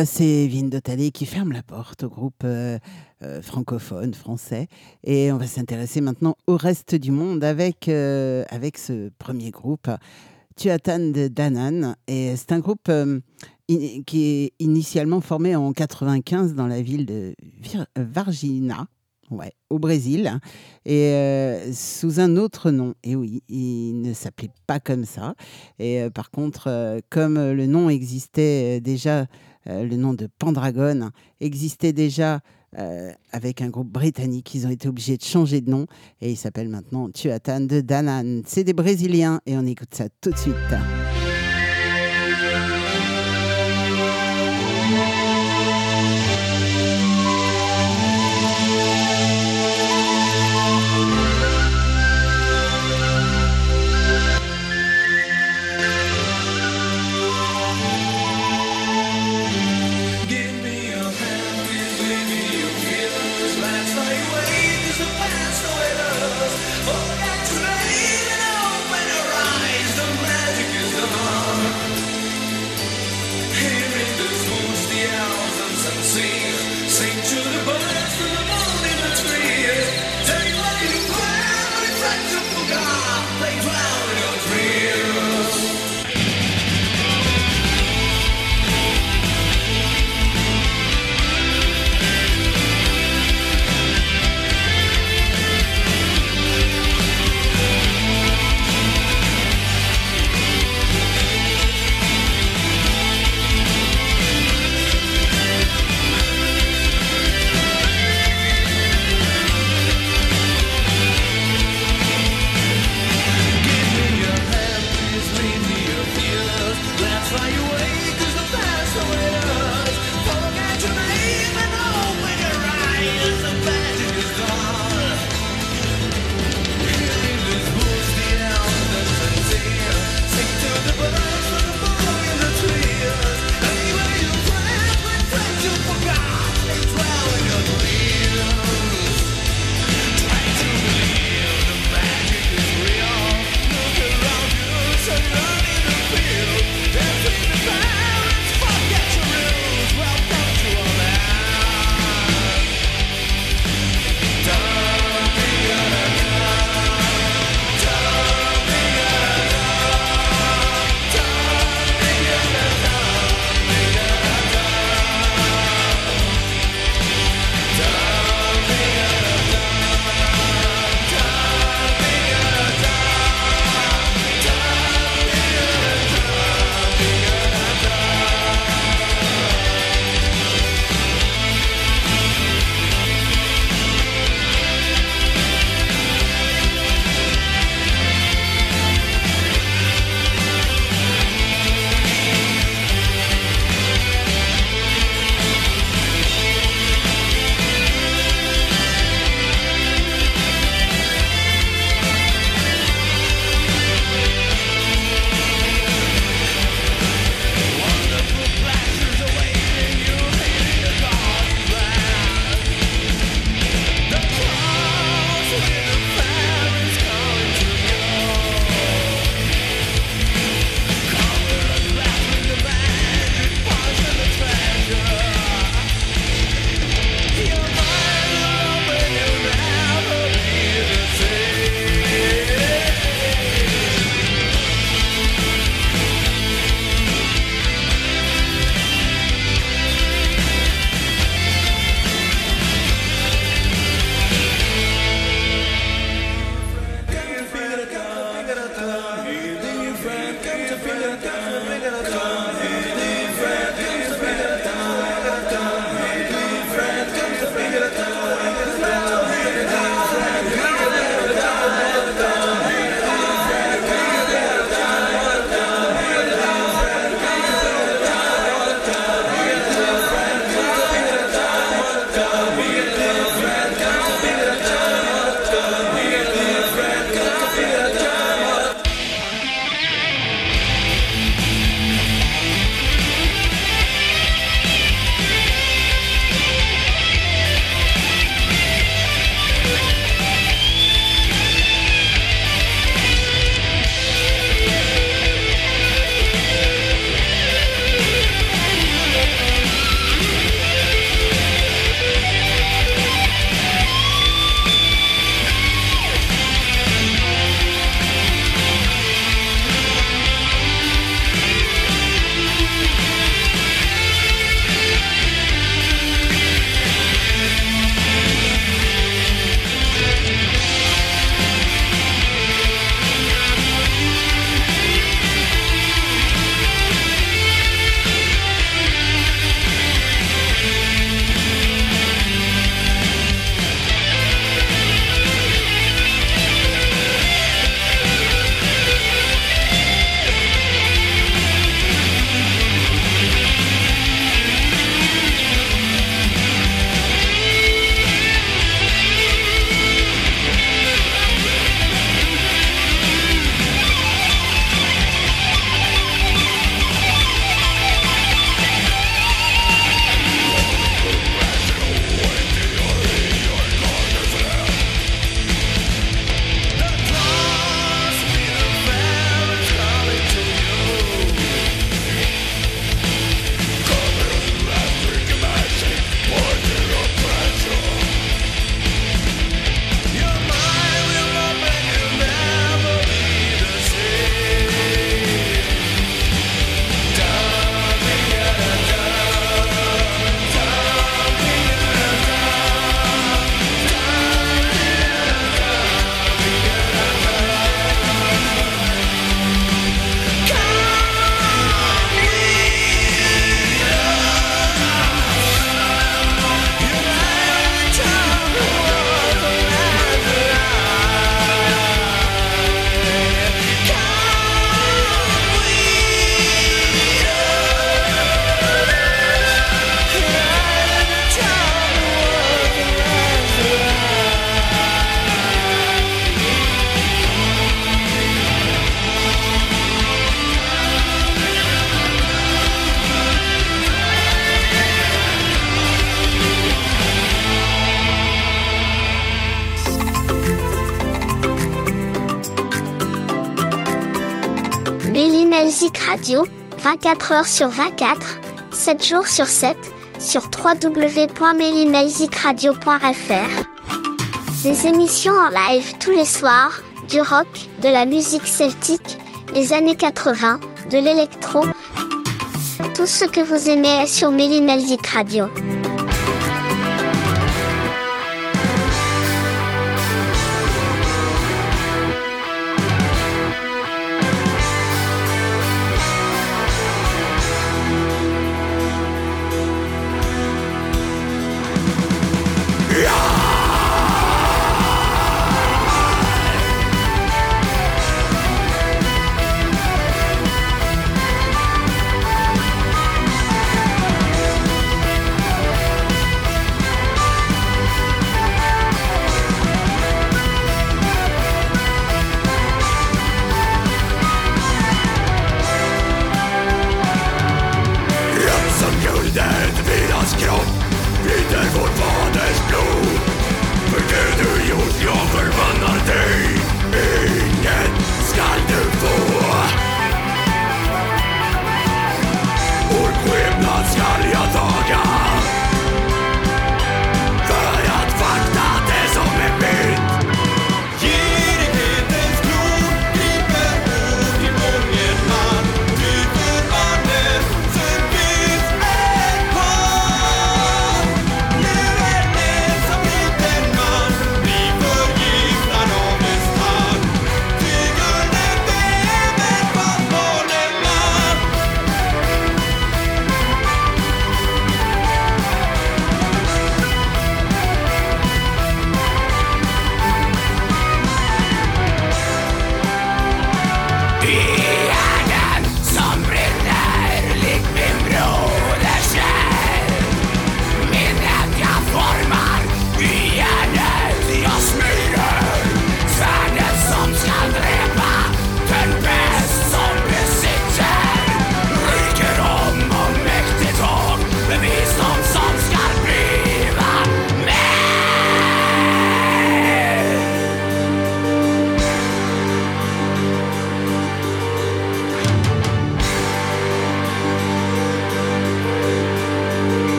voilà, c'est Vindotale qui ferme la porte au groupe euh, euh, francophone français. Et on va s'intéresser maintenant au reste du monde avec, euh, avec ce premier groupe, Tuatan de Danan. Et c'est un groupe euh, qui est initialement formé en 95 dans la ville de Vir- Varginha. Ouais, au Brésil, et euh, sous un autre nom. Et oui, il ne s'appelait pas comme ça. Et euh, par contre, euh, comme euh, le nom existait euh, déjà, euh, le nom de Pendragon existait déjà euh, avec un groupe britannique, ils ont été obligés de changer de nom et il s'appelle maintenant Tuatan de Danan. C'est des Brésiliens et on écoute ça tout de suite. Radio, 24 heures sur 24, 7 jours sur 7, sur www.mélimusicradio.fr. Des émissions en live tous les soirs, du rock, de la musique celtique, les années 80, de l'électro, tout ce que vous aimez est sur Mélimelzik Radio.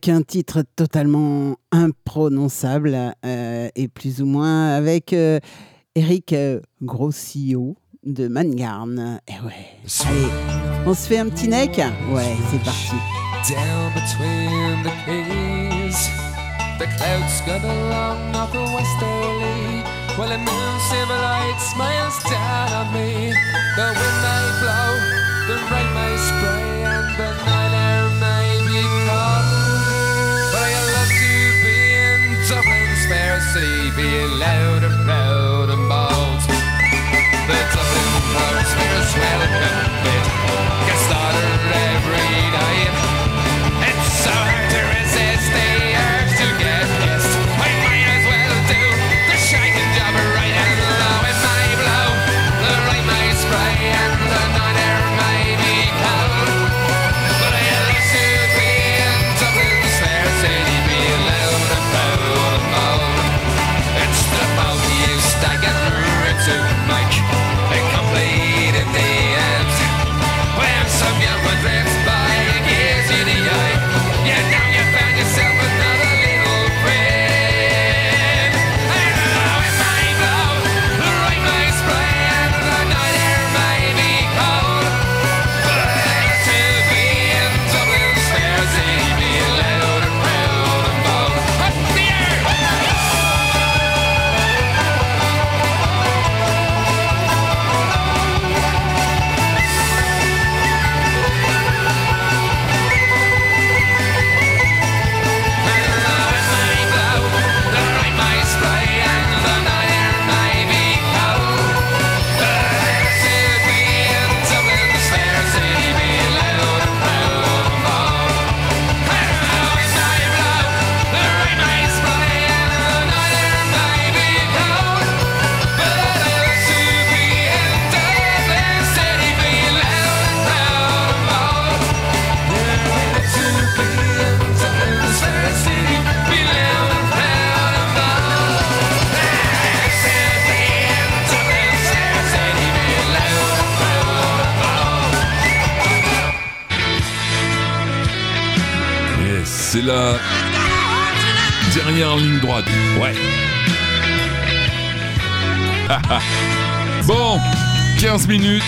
Avec un titre totalement imprononçable euh, et plus ou moins avec euh, Eric euh, Grossio de Mangarn. Et ouais. Allez, on se fait un petit neck Ouais, c'est parti. Down between the keys, the clouds scud along off the westerly. While the moon silver light smiles down on me. The wind may blow, the rain may spray, and the night City, being loud and proud and bold. The Dublin crowds make us welcome bit, c'est la dernière ligne droite. Ouais. bon, 15 minutes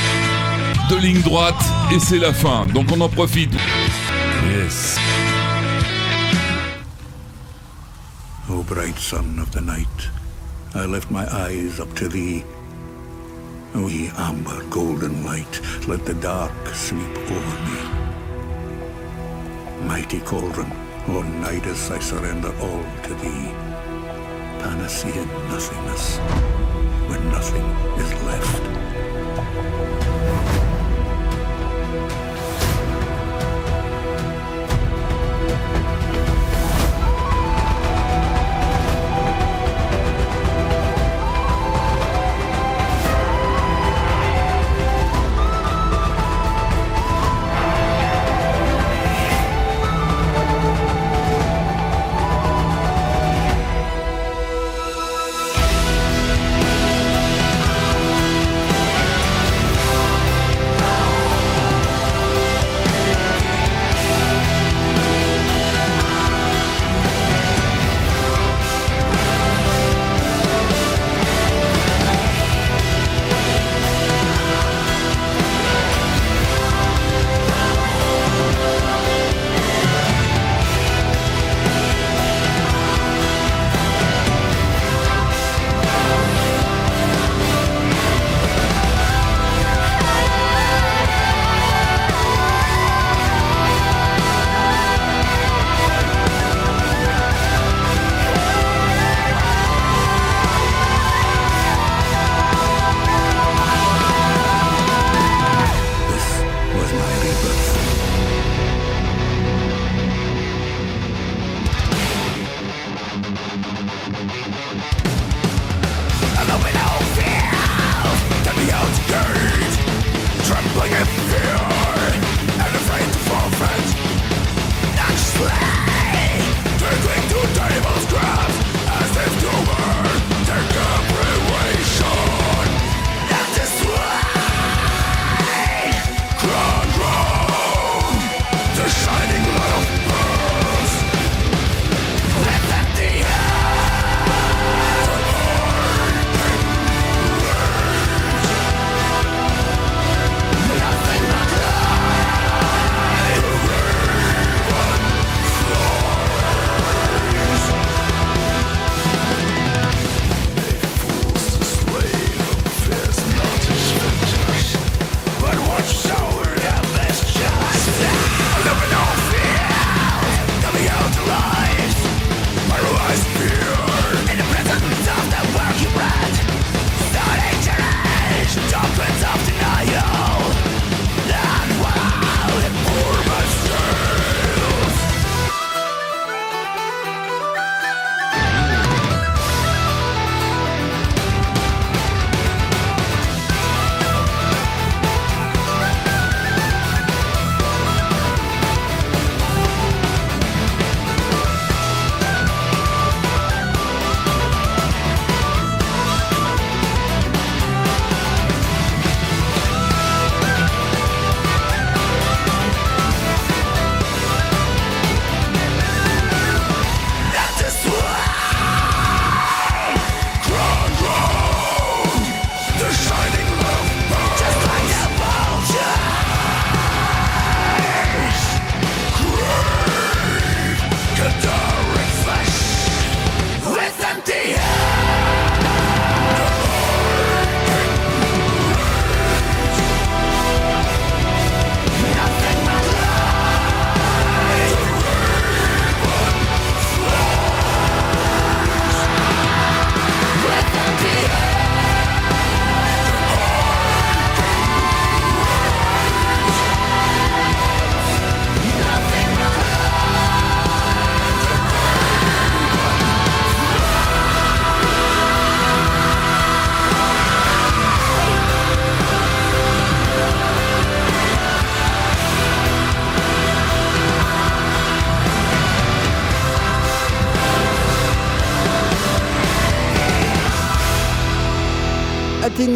de ligne droite et c'est la fin. Donc on en profite. Yes. O bright sun of the night, I lift my eyes up to thee. O ye amber golden light, let the dark sweep over me. Mighty cauldron, O Nidus, I surrender all to thee. Panacea nothingness, when nothing is left.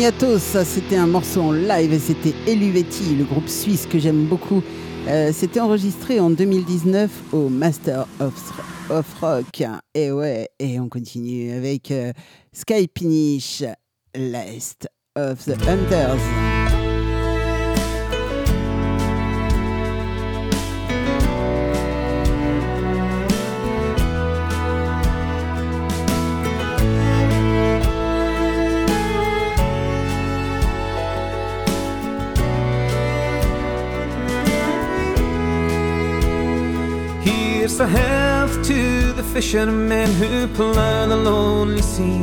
C'était un morceau en live et c'était Eluvetti, le groupe suisse que j'aime beaucoup. Euh, c'était enregistré en 2019 au Master of, of Rock. Et ouais, et on continue avec euh, Sky Pinish, Last of the Hunters. Here's the health to the fishermen who plough the lonely sea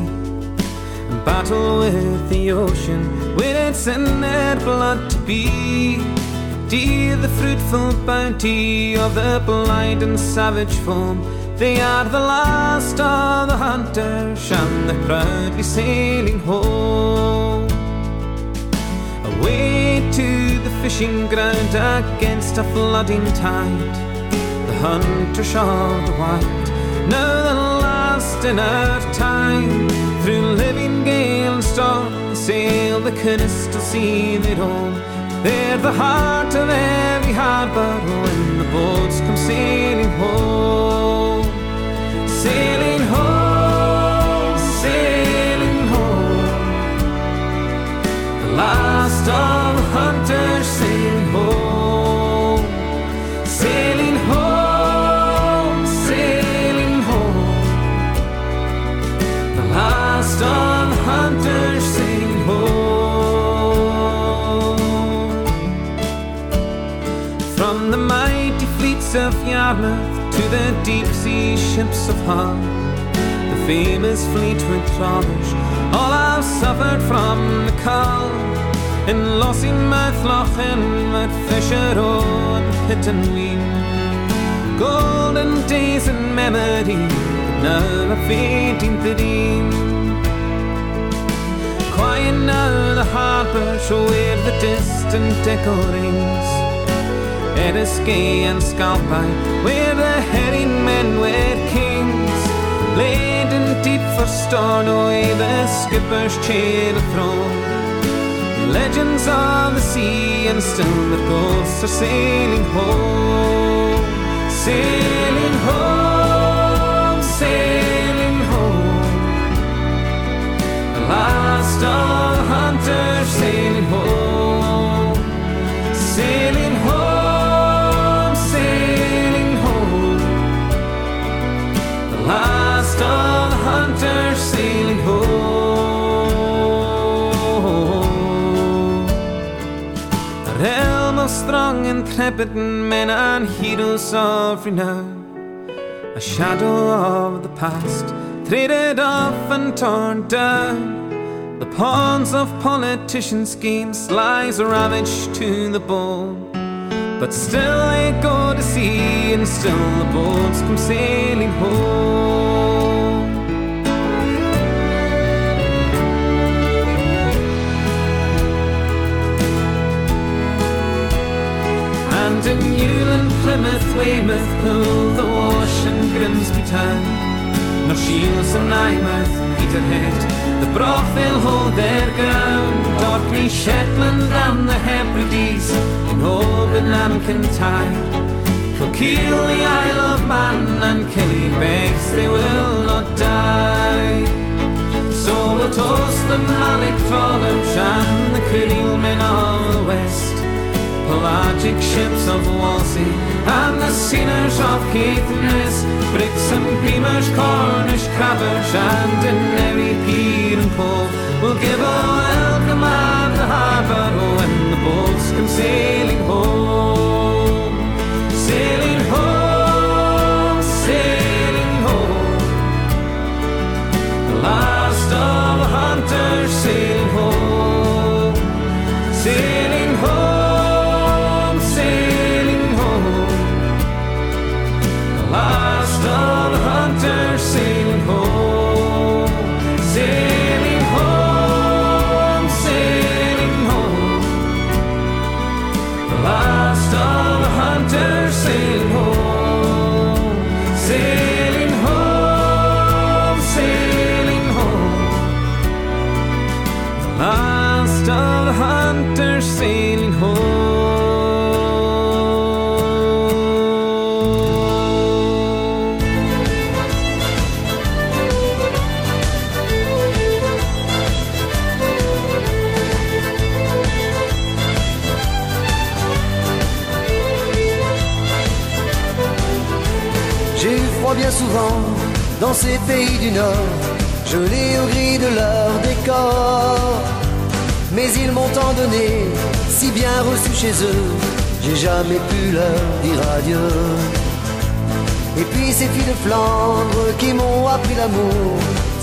and battle with the ocean with its innate blood to be. Dear the fruitful bounty of the blind and savage foam. They are the last of the hunters, and they're proudly sailing home. Away to the fishing ground against a flooding tide. Hunter shall the white, now the last in our time. Through living gale and storm, they sail the to see their home. They're the heart of every harbor when the boats come sailing home. Sailing home, sailing home. The last of of Yarmouth to the deep sea ships of Hull, the famous Fleetwood trawlers, all I've suffered from the cold. In Lossiemouth, Lochin, at Fisher, and Pit and Ween. Golden days in memory, now are fading dream. Quiet now the harbour, where the distant echo rings. Eriskay and Scalpine, where the herring men were kings. Laden deep for Stornoway, the skipper's chair throne. Legends of the sea, and still the ghosts are sailing home. Sailing home, sailing home. The last of the hunters sailing home. Sailing intrepid men and heroes of renown. A shadow of the past, traded off and torn down. The pawns of politicians' schemes lies ravaged to the bone. But still they go to sea, and still the boats come sailing home. And in Newland, Plymouth, Weymouth, Poole, the Wash and Grimsby town. Nor Shields and Eyemouth, Peterhead, the Brothville hold their ground. Orkney, Shetland and the Hebrides, in Oban and Kintyre. Kilkeel, the Isle of Man and Killybegs, they will not die. So we'll toast the Malik trawlers and the Creole men of the West. Pelagic ships of Walsey and the sinners of Caithness, Bricks and Beamers, Cornish crabbers, and in every pier and cove will give a welcome at the harbour when the boats come sailing home. Sailing home, sailing home. The last of the hunters sailing ces pays du Nord, gelé au gris de leur décor. Mais ils m'ont tant donné, si bien reçu chez eux, j'ai jamais pu leur dire adieu. Et puis ces filles de Flandre qui m'ont appris l'amour,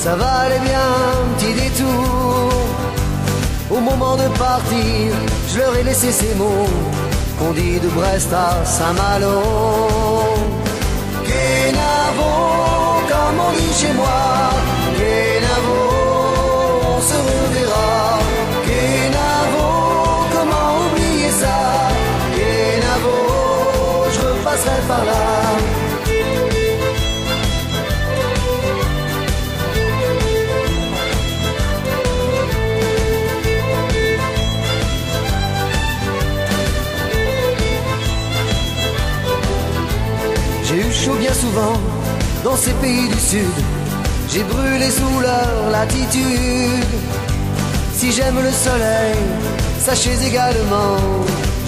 ça valait bien un petit détour. Au moment de partir, je leur ai laissé ces mots qu'on dit de Brest à Saint-Malo. Comme on dit chez moi, Kenavo, on se reverra. Kenavo, comment oublier ça? Kenavo, je repasserai par là. J'ai eu chaud bien souvent ces pays du sud. J'ai brûlé sous leur latitude. Si j'aime le soleil, sachez également,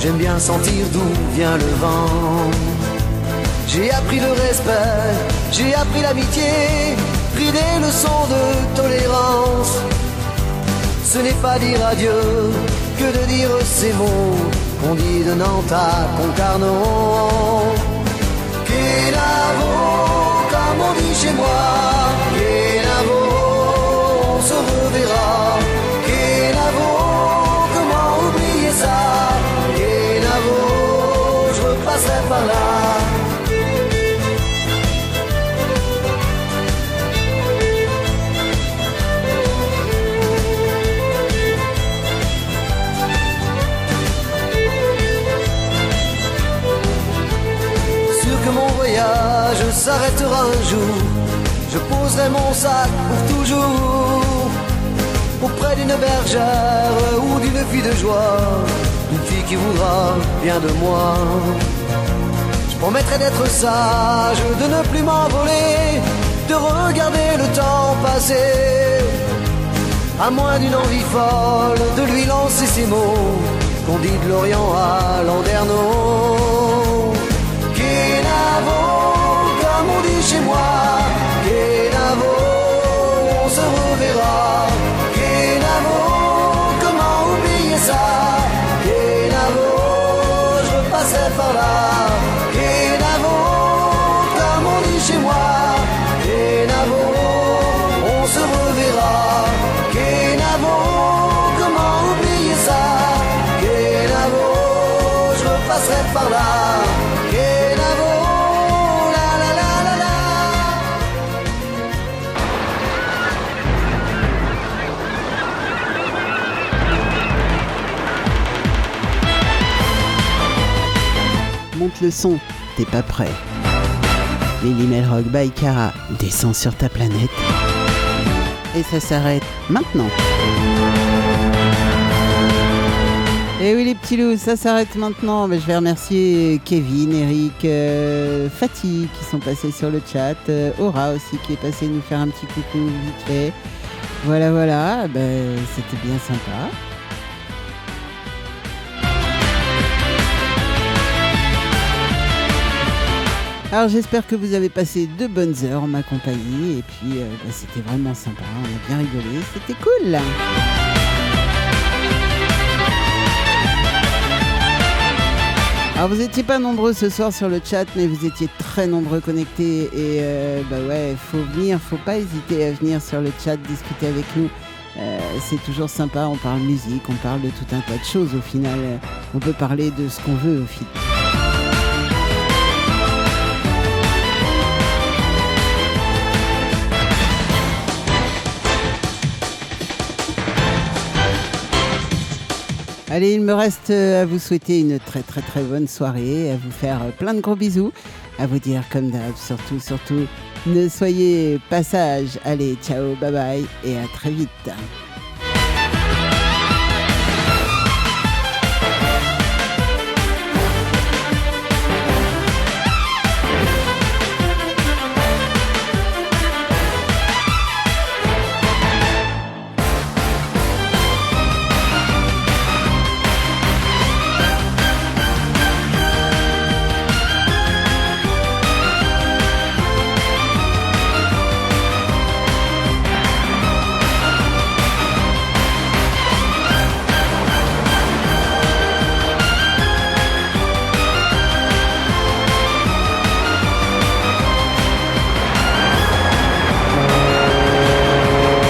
j'aime bien sentir d'où vient le vent. J'ai appris le respect, j'ai appris l'amitié, pris des leçons de tolérance. Ce n'est pas dire adieu que de dire ces mots qu'on dit de Nantes à Concarneau. Chez moi. Kenavo, on se reverra. Kenavo, comment oublier ça? Kenavo, je repasserai par là. Sûr que mon voyage s'arrêtera un jour. Je poserai mon sac pour toujours auprès d'une bergère ou d'une fille de joie, une fille qui voudra bien de moi. Je promettrai d'être sage, de ne plus m'envoler, de regarder le temps passer. À moins d'une envie folle de lui lancer ces mots qu'on dit de l'Orient à Landerneau. Kenavo, comme on dit chez moi. Ça Kenavo, je repasserai par là. Son, t'es pas prêt. Lily Melrock by Cara descend sur ta planète. Et ça s'arrête maintenant. Et oui les petits loups, ça s'arrête maintenant. Mais je vais remercier Kevin, Eric, euh, Fatih qui sont passés sur le chat, euh, Aura aussi qui est passé nous faire un petit coucou vite fait. Voilà voilà, ben, c'était bien sympa. Alors j'espère que vous avez passé de bonnes heures en ma compagnie et puis euh, bah, c'était vraiment sympa, on a bien rigolé, c'était cool. Alors vous étiez pas nombreux ce soir sur le chat, mais vous étiez très nombreux connectés et euh, bah ouais, faut venir, faut pas hésiter à venir sur le chat discuter avec nous. Euh, c'est toujours sympa, on parle musique, on parle de tout un tas de choses au final. On peut parler de ce qu'on veut au final. Allez, il me reste euh, à vous souhaiter une très très très bonne soirée, à vous faire euh, plein de gros bisous, à vous dire comme d'hab, surtout, surtout, ne soyez pas sages. Allez, ciao, bye bye et à très vite.